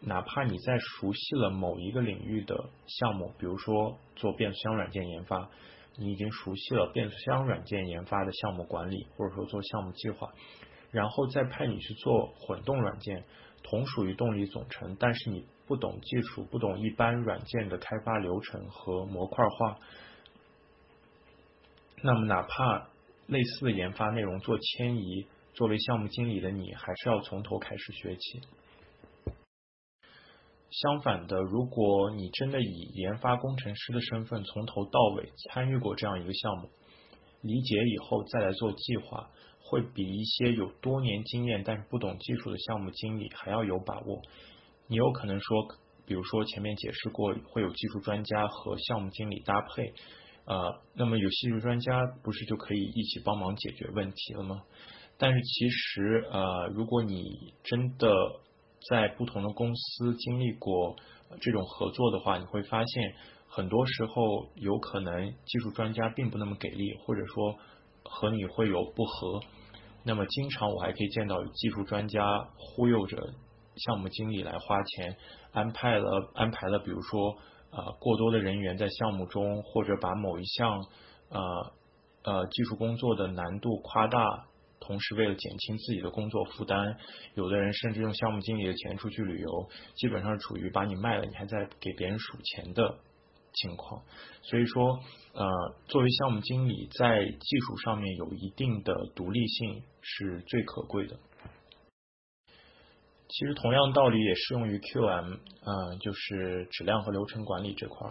哪怕你在熟悉了某一个领域的项目，比如说做变速箱软件研发，你已经熟悉了变速箱软件研发的项目管理，或者说做项目计划，然后再派你去做混动软件，同属于动力总成，但是你不懂技术，不懂一般软件的开发流程和模块化，那么哪怕类似的研发内容做迁移。作为项目经理的你，还是要从头开始学起。相反的，如果你真的以研发工程师的身份从头到尾参与过这样一个项目，理解以后再来做计划，会比一些有多年经验但是不懂技术的项目经理还要有把握。你有可能说，比如说前面解释过，会有技术专家和项目经理搭配，呃，那么有技术专家不是就可以一起帮忙解决问题了吗？但是其实，呃，如果你真的在不同的公司经历过这种合作的话，你会发现，很多时候有可能技术专家并不那么给力，或者说和你会有不和。那么，经常我还可以见到技术专家忽悠着项目经理来花钱，安排了安排了，比如说呃过多的人员在项目中，或者把某一项呃呃技术工作的难度夸大。同时，为了减轻自己的工作负担，有的人甚至用项目经理的钱出去旅游，基本上处于把你卖了，你还在给别人数钱的情况。所以说，呃，作为项目经理，在技术上面有一定的独立性是最可贵的。其实同样道理也适用于 QM，嗯，就是质量和流程管理这块。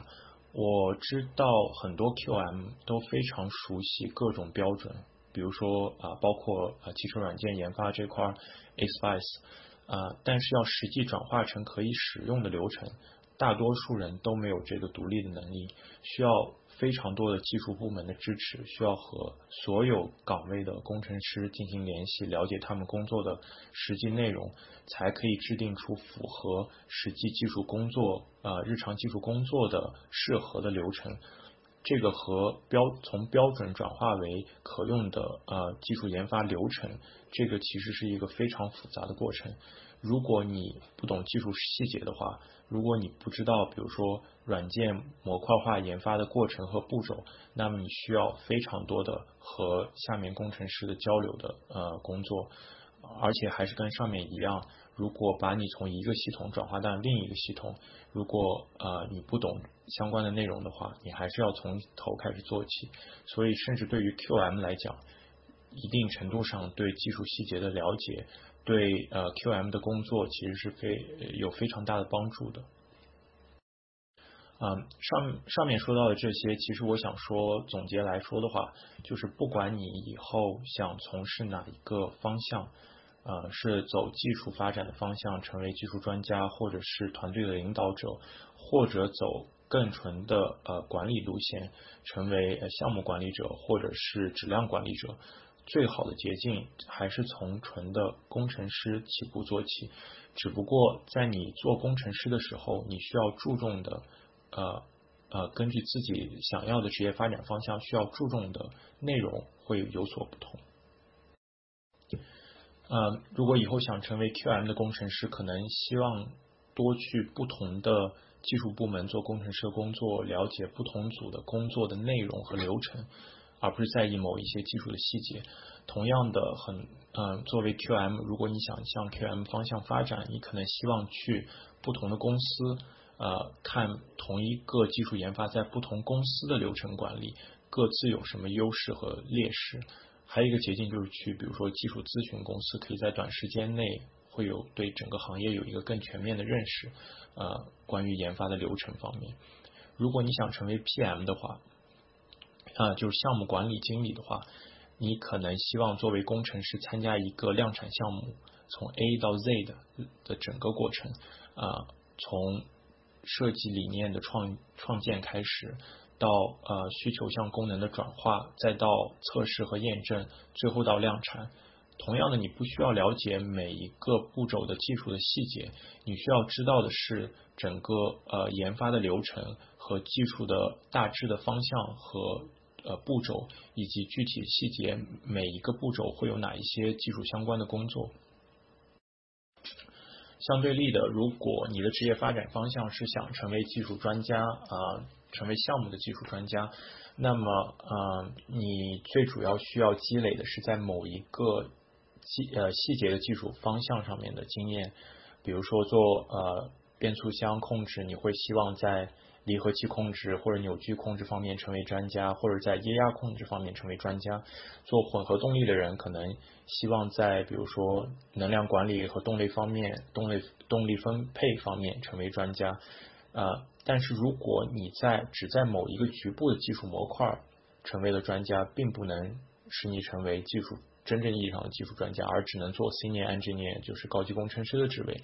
我知道很多 QM 都非常熟悉各种标准，比如说啊，包括啊汽车软件研发这块 a s p i c e 啊，但是要实际转化成可以使用的流程，大多数人都没有这个独立的能力，需要。非常多的技术部门的支持，需要和所有岗位的工程师进行联系，了解他们工作的实际内容，才可以制定出符合实际技术工作呃日常技术工作的适合的流程。这个和标从标准转化为可用的呃技术研发流程，这个其实是一个非常复杂的过程。如果你不懂技术细节的话，如果你不知道，比如说软件模块化研发的过程和步骤，那么你需要非常多的和下面工程师的交流的呃工作，而且还是跟上面一样，如果把你从一个系统转化到另一个系统，如果呃你不懂相关的内容的话，你还是要从头开始做起。所以，甚至对于 QM 来讲，一定程度上对技术细节的了解。对呃 QM 的工作其实是非有非常大的帮助的。嗯，上上面说到的这些，其实我想说总结来说的话，就是不管你以后想从事哪一个方向，呃，是走技术发展的方向，成为技术专家，或者是团队的领导者，或者走更纯的呃管理路线，成为项目管理者，或者是质量管理者。最好的捷径还是从纯的工程师起步做起，只不过在你做工程师的时候，你需要注重的，呃呃，根据自己想要的职业发展方向，需要注重的内容会有所不同。呃，如果以后想成为 QM 的工程师，可能希望多去不同的技术部门做工程师的工作，了解不同组的工作的内容和流程。而不是在意某一些技术的细节。同样的，很嗯，作为 QM，如果你想向 QM 方向发展，你可能希望去不同的公司，呃，看同一个技术研发在不同公司的流程管理各自有什么优势和劣势。还有一个捷径就是去，比如说技术咨询公司，可以在短时间内会有对整个行业有一个更全面的认识。呃，关于研发的流程方面，如果你想成为 PM 的话。啊，就是项目管理经理的话，你可能希望作为工程师参加一个量产项目，从 A 到 Z 的的整个过程，啊，从设计理念的创创建开始，到呃需求向功能的转化，再到测试和验证，最后到量产。同样的，你不需要了解每一个步骤的技术的细节，你需要知道的是整个呃研发的流程和技术的大致的方向和。呃，步骤以及具体细节，每一个步骤会有哪一些技术相关的工作？相对立的，如果你的职业发展方向是想成为技术专家啊，成为项目的技术专家，那么呃，你最主要需要积累的是在某一个细呃细节的技术方向上面的经验，比如说做呃变速箱控制，你会希望在。离合器控制或者扭矩控制方面成为专家，或者在液压控制方面成为专家。做混合动力的人可能希望在比如说能量管理和动力方面、动力动力分配方面成为专家。呃，但是如果你在只在某一个局部的技术模块成为了专家，并不能使你成为技术真正意义上的技术专家，而只能做 senior engineer，就是高级工程师的职位。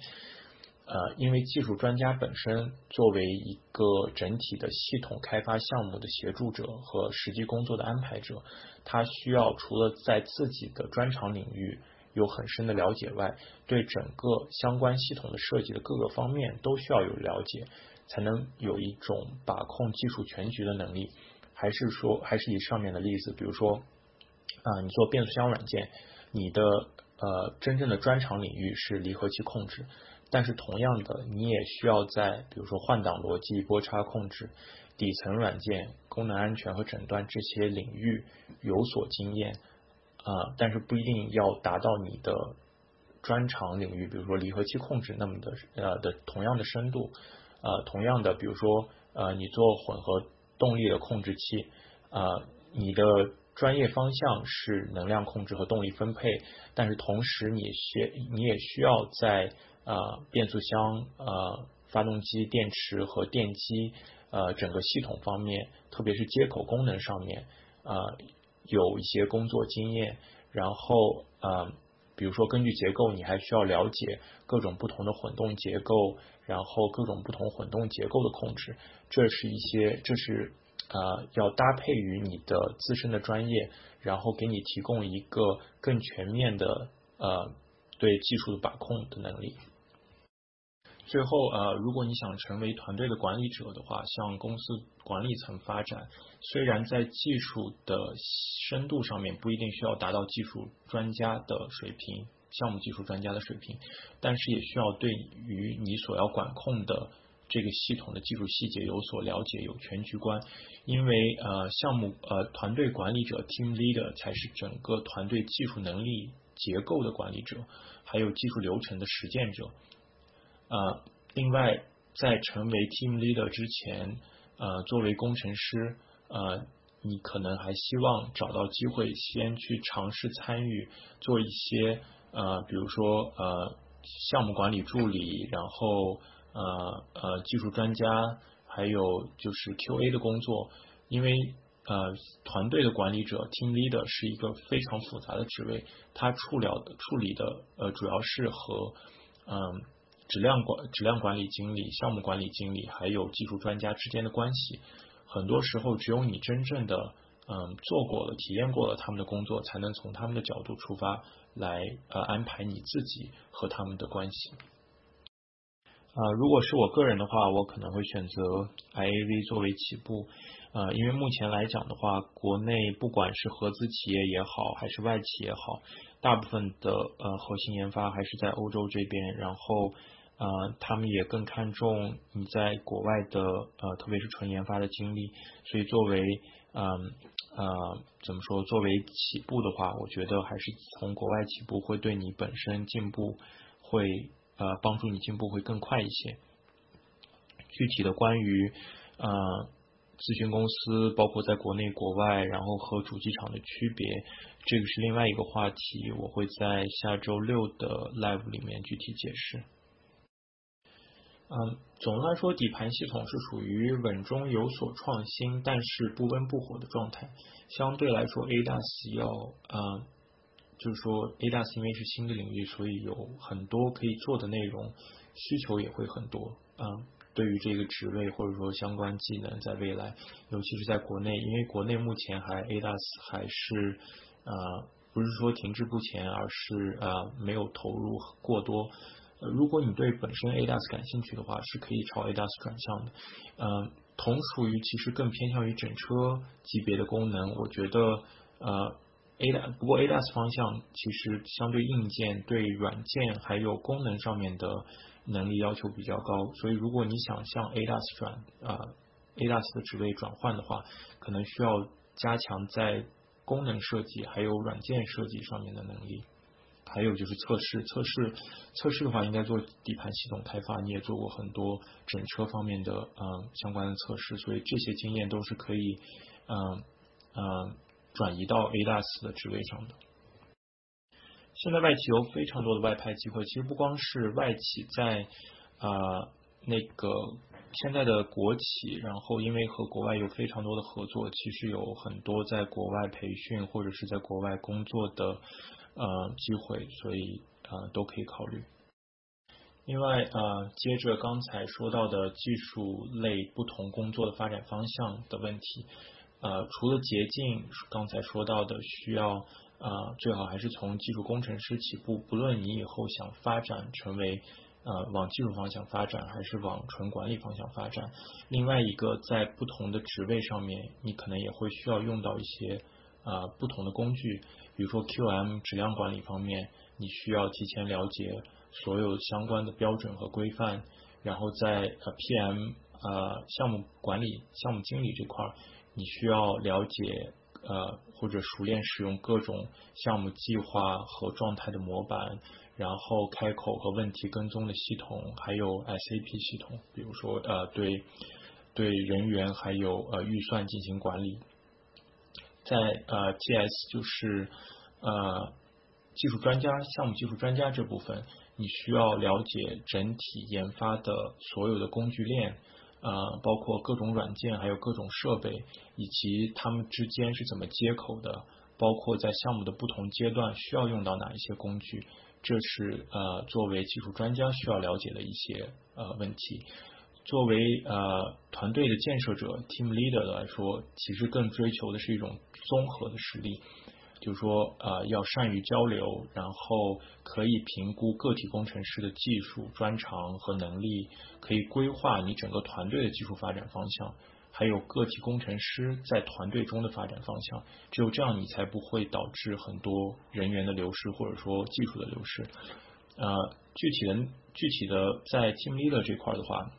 呃，因为技术专家本身作为一个整体的系统开发项目的协助者和实际工作的安排者，他需要除了在自己的专长领域有很深的了解外，对整个相关系统的设计的各个方面都需要有了解，才能有一种把控技术全局的能力。还是说，还是以上面的例子，比如说啊，你做变速箱软件，你的呃真正的专长领域是离合器控制。但是同样的，你也需要在比如说换挡逻辑、波差控制、底层软件、功能安全和诊断这些领域有所经验啊，但是不一定要达到你的专长领域，比如说离合器控制那么的呃的同样的深度呃，同样的，比如说呃你做混合动力的控制器啊，你的专业方向是能量控制和动力分配，但是同时你需你也需要在呃变速箱、呃发动机、电池和电机呃整个系统方面，特别是接口功能上面，呃有一些工作经验，然后呃比如说根据结构，你还需要了解各种不同的混动结构，然后各种不同混动结构的控制，这是一些这是呃要搭配于你的自身的专业，然后给你提供一个更全面的呃对技术的把控的能力。最后，呃，如果你想成为团队的管理者的话，向公司管理层发展，虽然在技术的深度上面不一定需要达到技术专家的水平，项目技术专家的水平，但是也需要对于你所要管控的这个系统的技术细节有所了解，有全局观。因为，呃，项目呃团队管理者 （team leader） 才是整个团队技术能力结构的管理者，还有技术流程的实践者。呃，另外，在成为 team leader 之前，呃，作为工程师，呃，你可能还希望找到机会先去尝试参与做一些，呃，比如说呃，项目管理助理，然后呃呃，技术专家，还有就是 QA 的工作，因为呃，团队的管理者 team leader 是一个非常复杂的职位，他处了处理的呃，主要是和嗯。质量管质量管理经理、项目管理经理还有技术专家之间的关系，很多时候只有你真正的嗯做过了、体验过了他们的工作，才能从他们的角度出发来呃安排你自己和他们的关系。啊，如果是我个人的话，我可能会选择 IAV 作为起步，呃，因为目前来讲的话，国内不管是合资企业也好，还是外企也好，大部分的呃核心研发还是在欧洲这边，然后。呃，他们也更看重你在国外的呃，特别是纯研发的经历。所以作为嗯呃怎么说，作为起步的话，我觉得还是从国外起步会对你本身进步会呃帮助你进步会更快一些。具体的关于呃咨询公司，包括在国内国外，然后和主机厂的区别，这个是另外一个话题，我会在下周六的 live 里面具体解释。嗯，总的来说，底盘系统是属于稳中有所创新，但是不温不火的状态。相对来说，ADAS 要，嗯，就是说 ADAS 因为是新的领域，所以有很多可以做的内容，需求也会很多。嗯，对于这个职位或者说相关技能，在未来，尤其是在国内，因为国内目前还 ADAS 还是，呃，不是说停滞不前，而是呃没有投入过多。如果你对本身 ADAS 感兴趣的话，是可以朝 ADAS 转向的。嗯，同属于其实更偏向于整车级别的功能，我觉得呃 A D 不过 ADAS 方向其实相对硬件、对软件还有功能上面的能力要求比较高，所以如果你想向 ADAS 转啊 ADAS 的职位转换的话，可能需要加强在功能设计还有软件设计上面的能力。还有就是测试，测试，测试的话应该做底盘系统开发，你也做过很多整车方面的嗯相关的测试，所以这些经验都是可以嗯嗯转移到 ADAS 的职位上的。现在外企有非常多的外派机会，其实不光是外企在啊那个现在的国企，然后因为和国外有非常多的合作，其实有很多在国外培训或者是在国外工作的。呃，机会，所以呃都可以考虑。另外呃，接着刚才说到的技术类不同工作的发展方向的问题，呃，除了捷径，刚才说到的需要呃最好还是从技术工程师起步，不论你以后想发展成为呃往技术方向发展，还是往纯管理方向发展。另外一个，在不同的职位上面，你可能也会需要用到一些呃不同的工具。比如说 QM 质量管理方面，你需要提前了解所有相关的标准和规范，然后在呃 PM 呃项目管理、项目经理这块，你需要了解呃或者熟练使用各种项目计划和状态的模板，然后开口和问题跟踪的系统，还有 SAP 系统，比如说呃对对人员还有呃预算进行管理。在呃 TS 就是呃技术专家、项目技术专家这部分，你需要了解整体研发的所有的工具链，呃，包括各种软件，还有各种设备，以及它们之间是怎么接口的，包括在项目的不同阶段需要用到哪一些工具，这是呃作为技术专家需要了解的一些呃问题。作为呃团队的建设者 （team leader） 来说，其实更追求的是一种综合的实力。就是说，呃，要善于交流，然后可以评估个体工程师的技术专长和能力，可以规划你整个团队的技术发展方向，还有个体工程师在团队中的发展方向。只有这样，你才不会导致很多人员的流失，或者说技术的流失。呃，具体的具体的在 team leader 这块的话，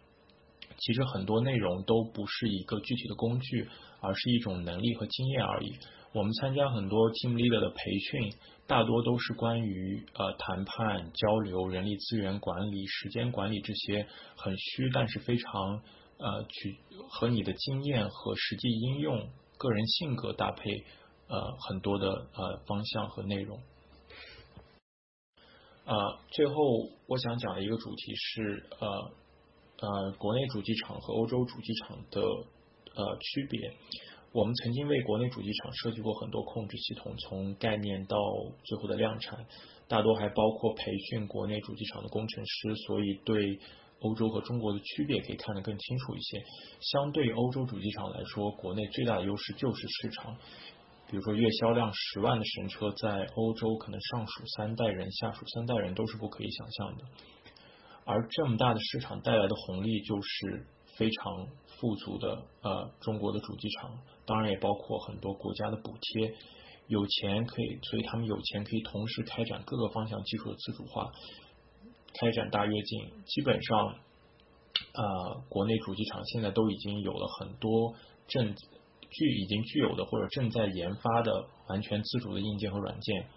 其实很多内容都不是一个具体的工具，而是一种能力和经验而已。我们参加很多 team leader 的培训，大多都是关于呃谈判、交流、人力资源管理、时间管理这些很虚，但是非常呃去和你的经验和实际应用、个人性格搭配呃很多的呃方向和内容。呃，最后我想讲的一个主题是呃呃国内主机厂和欧洲主机厂的呃区别。我们曾经为国内主机厂设计过很多控制系统，从概念到最后的量产，大多还包括培训国内主机厂的工程师，所以对欧洲和中国的区别可以看得更清楚一些。相对欧洲主机厂来说，国内最大的优势就是市场。比如说月销量十万的神车，在欧洲可能上属三代人，下属三代人都是不可以想象的。而这么大的市场带来的红利就是。非常富足的呃中国的主机厂，当然也包括很多国家的补贴，有钱可以，所以他们有钱可以同时开展各个方向技术的自主化，开展大跃进。基本上，呃，国内主机厂现在都已经有了很多正具已经具有的或者正在研发的完全自主的硬件和软件，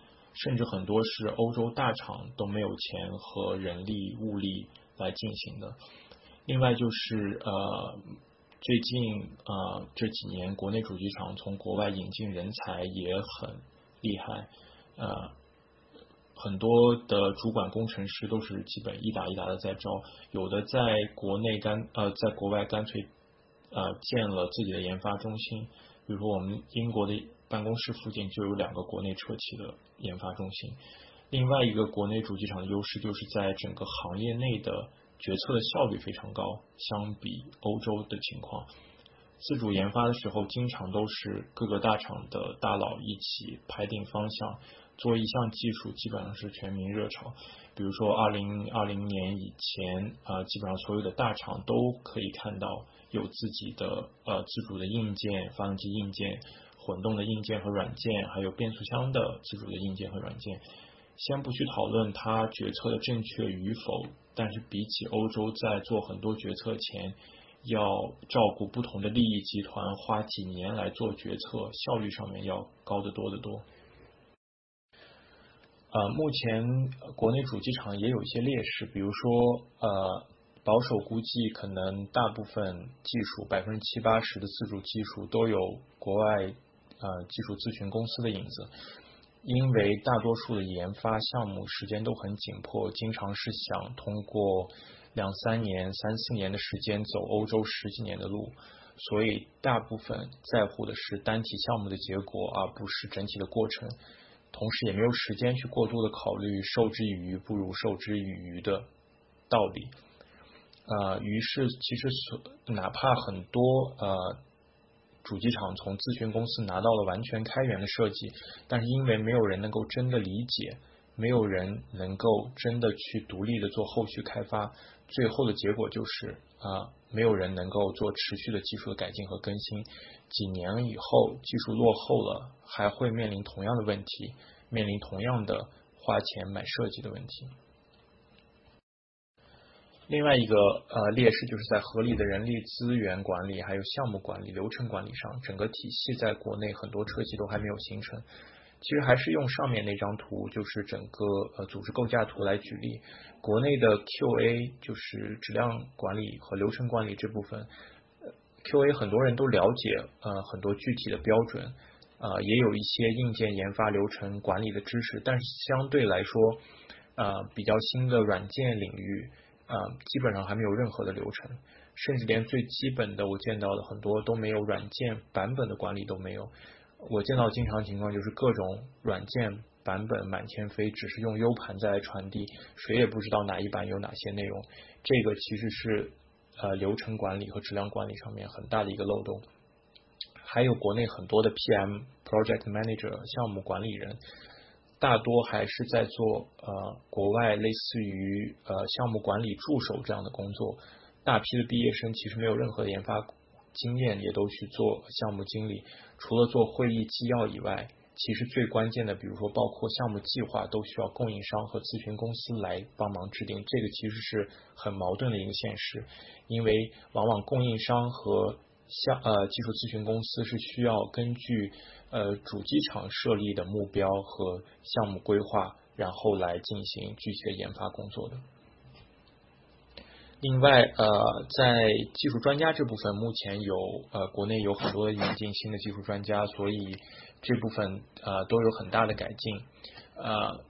甚至很多是欧洲大厂都没有钱和人力物力来进行的。另外就是呃，最近呃这几年国内主机厂从国外引进人才也很厉害，呃，很多的主管工程师都是基本一打一打的在招，有的在国内干呃在国外干脆呃建了自己的研发中心，比如说我们英国的办公室附近就有两个国内车企的研发中心。另外一个国内主机厂的优势就是在整个行业内的。决策的效率非常高，相比欧洲的情况，自主研发的时候，经常都是各个大厂的大佬一起排定方向，做一项技术基本上是全民热潮。比如说二零二零年以前，啊，基本上所有的大厂都可以看到有自己的呃自主的硬件、发动机硬件、混动的硬件和软件，还有变速箱的自主的硬件和软件。先不去讨论它决策的正确与否，但是比起欧洲在做很多决策前要照顾不同的利益集团，花几年来做决策，效率上面要高得多得多。呃，目前国内主机厂也有一些劣势，比如说呃，保守估计可能大部分技术百分之七八十的自主技术都有国外呃技术咨询公司的影子。因为大多数的研发项目时间都很紧迫，经常是想通过两三年、三四年的时间走欧洲十几年的路，所以大部分在乎的是单体项目的结果，而不是整体的过程。同时，也没有时间去过多的考虑“授之以鱼不如授之以渔”的道理。呃，于是其实所哪怕很多呃。主机厂从咨询公司拿到了完全开源的设计，但是因为没有人能够真的理解，没有人能够真的去独立的做后续开发，最后的结果就是啊，没有人能够做持续的技术的改进和更新。几年以后，技术落后了，还会面临同样的问题，面临同样的花钱买设计的问题。另外一个呃劣势就是在合理的人力资源管理、还有项目管理、流程管理上，整个体系在国内很多车企都还没有形成。其实还是用上面那张图，就是整个呃组织构架图来举例。国内的 QA 就是质量管理和流程管理这部分，QA 很多人都了解呃很多具体的标准，呃也有一些硬件研发流程管理的知识，但是相对来说。呃比较新的软件领域，呃基本上还没有任何的流程，甚至连最基本的我见到的很多都没有软件版本的管理都没有。我见到经常情况就是各种软件版本满天飞，只是用 U 盘在传递，谁也不知道哪一版有哪些内容。这个其实是呃流程管理和质量管理上面很大的一个漏洞。还有国内很多的 PM、Project Manager 项目管理人，大多还是在做呃国外类似于呃项目管理助手这样的工作。大批的毕业生其实没有任何的研发经验，也都去做项目经理。除了做会议纪要以外，其实最关键的，比如说包括项目计划，都需要供应商和咨询公司来帮忙制定。这个其实是很矛盾的一个现实，因为往往供应商和像呃技术咨询公司是需要根据呃主机厂设立的目标和项目规划，然后来进行具体的研发工作的。另外，呃，在技术专家这部分，目前有呃国内有很多引进新的技术专家，所以这部分呃都有很大的改进。呃，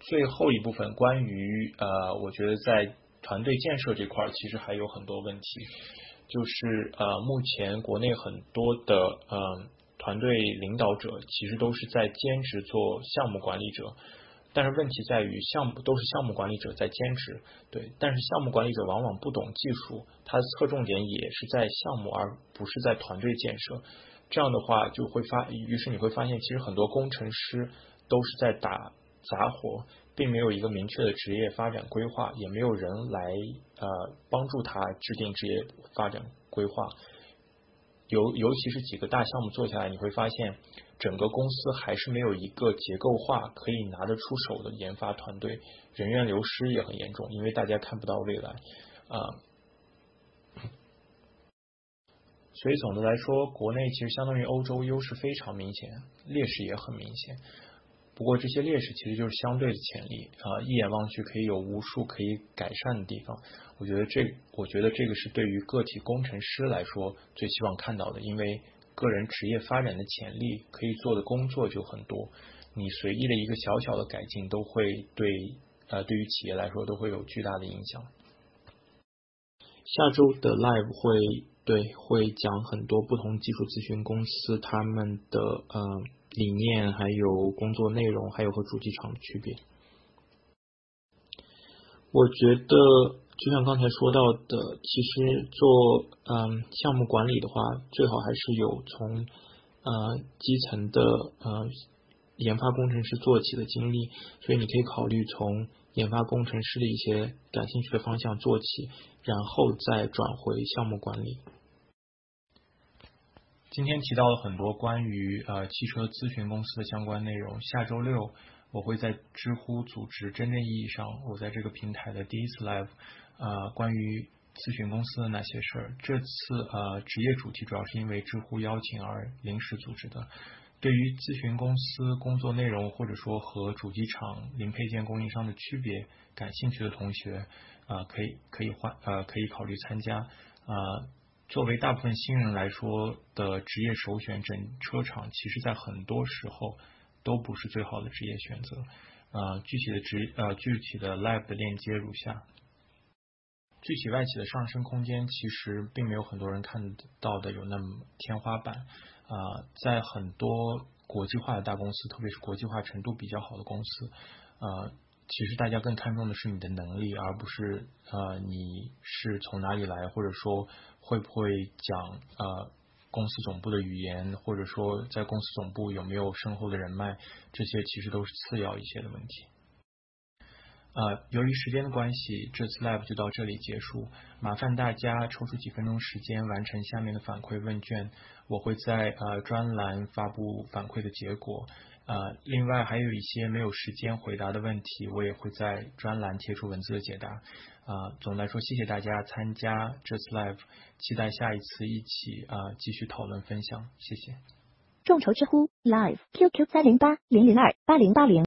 最后一部分关于呃，我觉得在团队建设这块其实还有很多问题，就是呃目前国内很多的呃团队领导者其实都是在兼职做项目管理者。但是问题在于，项目都是项目管理者在兼职，对，但是项目管理者往往不懂技术，他的侧重点也是在项目，而不是在团队建设。这样的话，就会发，于是你会发现，其实很多工程师都是在打杂活，并没有一个明确的职业发展规划，也没有人来呃帮助他制定职业发展规划。尤尤其是几个大项目做下来，你会发现。整个公司还是没有一个结构化可以拿得出手的研发团队，人员流失也很严重，因为大家看不到未来啊。所以总的来说，国内其实相当于欧洲优势非常明显，劣势也很明显。不过这些劣势其实就是相对的潜力啊，一眼望去可以有无数可以改善的地方。我觉得这，我觉得这个是对于个体工程师来说最希望看到的，因为。个人职业发展的潜力，可以做的工作就很多。你随意的一个小小的改进，都会对呃对于企业来说都会有巨大的影响。下周的 live 会对会讲很多不同技术咨询公司他们的呃理念，还有工作内容，还有和主机厂的区别。我觉得。就像刚才说到的，其实做嗯项目管理的话，最好还是有从呃基层的呃研发工程师做起的经历，所以你可以考虑从研发工程师的一些感兴趣的方向做起，然后再转回项目管理。今天提到了很多关于呃汽车咨询公司的相关内容，下周六我会在知乎组织真正意义上我在这个平台的第一次 live。呃，关于咨询公司的那些事儿，这次呃职业主题主要是因为知乎邀请而临时组织的。对于咨询公司工作内容或者说和主机厂零配件供应商的区别感兴趣的同学，啊，可以可以换呃可以考虑参加。啊，作为大部分新人来说的职业首选，整车厂其实在很多时候都不是最好的职业选择。啊，具体的职呃具体的 live 的链接如下。具体外企的上升空间其实并没有很多人看到的有那么天花板啊，在很多国际化的大公司，特别是国际化程度比较好的公司，呃，其实大家更看重的是你的能力，而不是呃你是从哪里来，或者说会不会讲呃公司总部的语言，或者说在公司总部有没有深厚的人脉，这些其实都是次要一些的问题。呃，由于时间的关系，这次 live 就到这里结束。麻烦大家抽出几分钟时间完成下面的反馈问卷，我会在呃专栏发布反馈的结果。呃，另外还有一些没有时间回答的问题，我也会在专栏贴出文字的解答。啊，总的来说，谢谢大家参加这次 live，期待下一次一起啊继续讨论分享，谢谢。众筹知乎 live QQ 三零八零零二八零八零。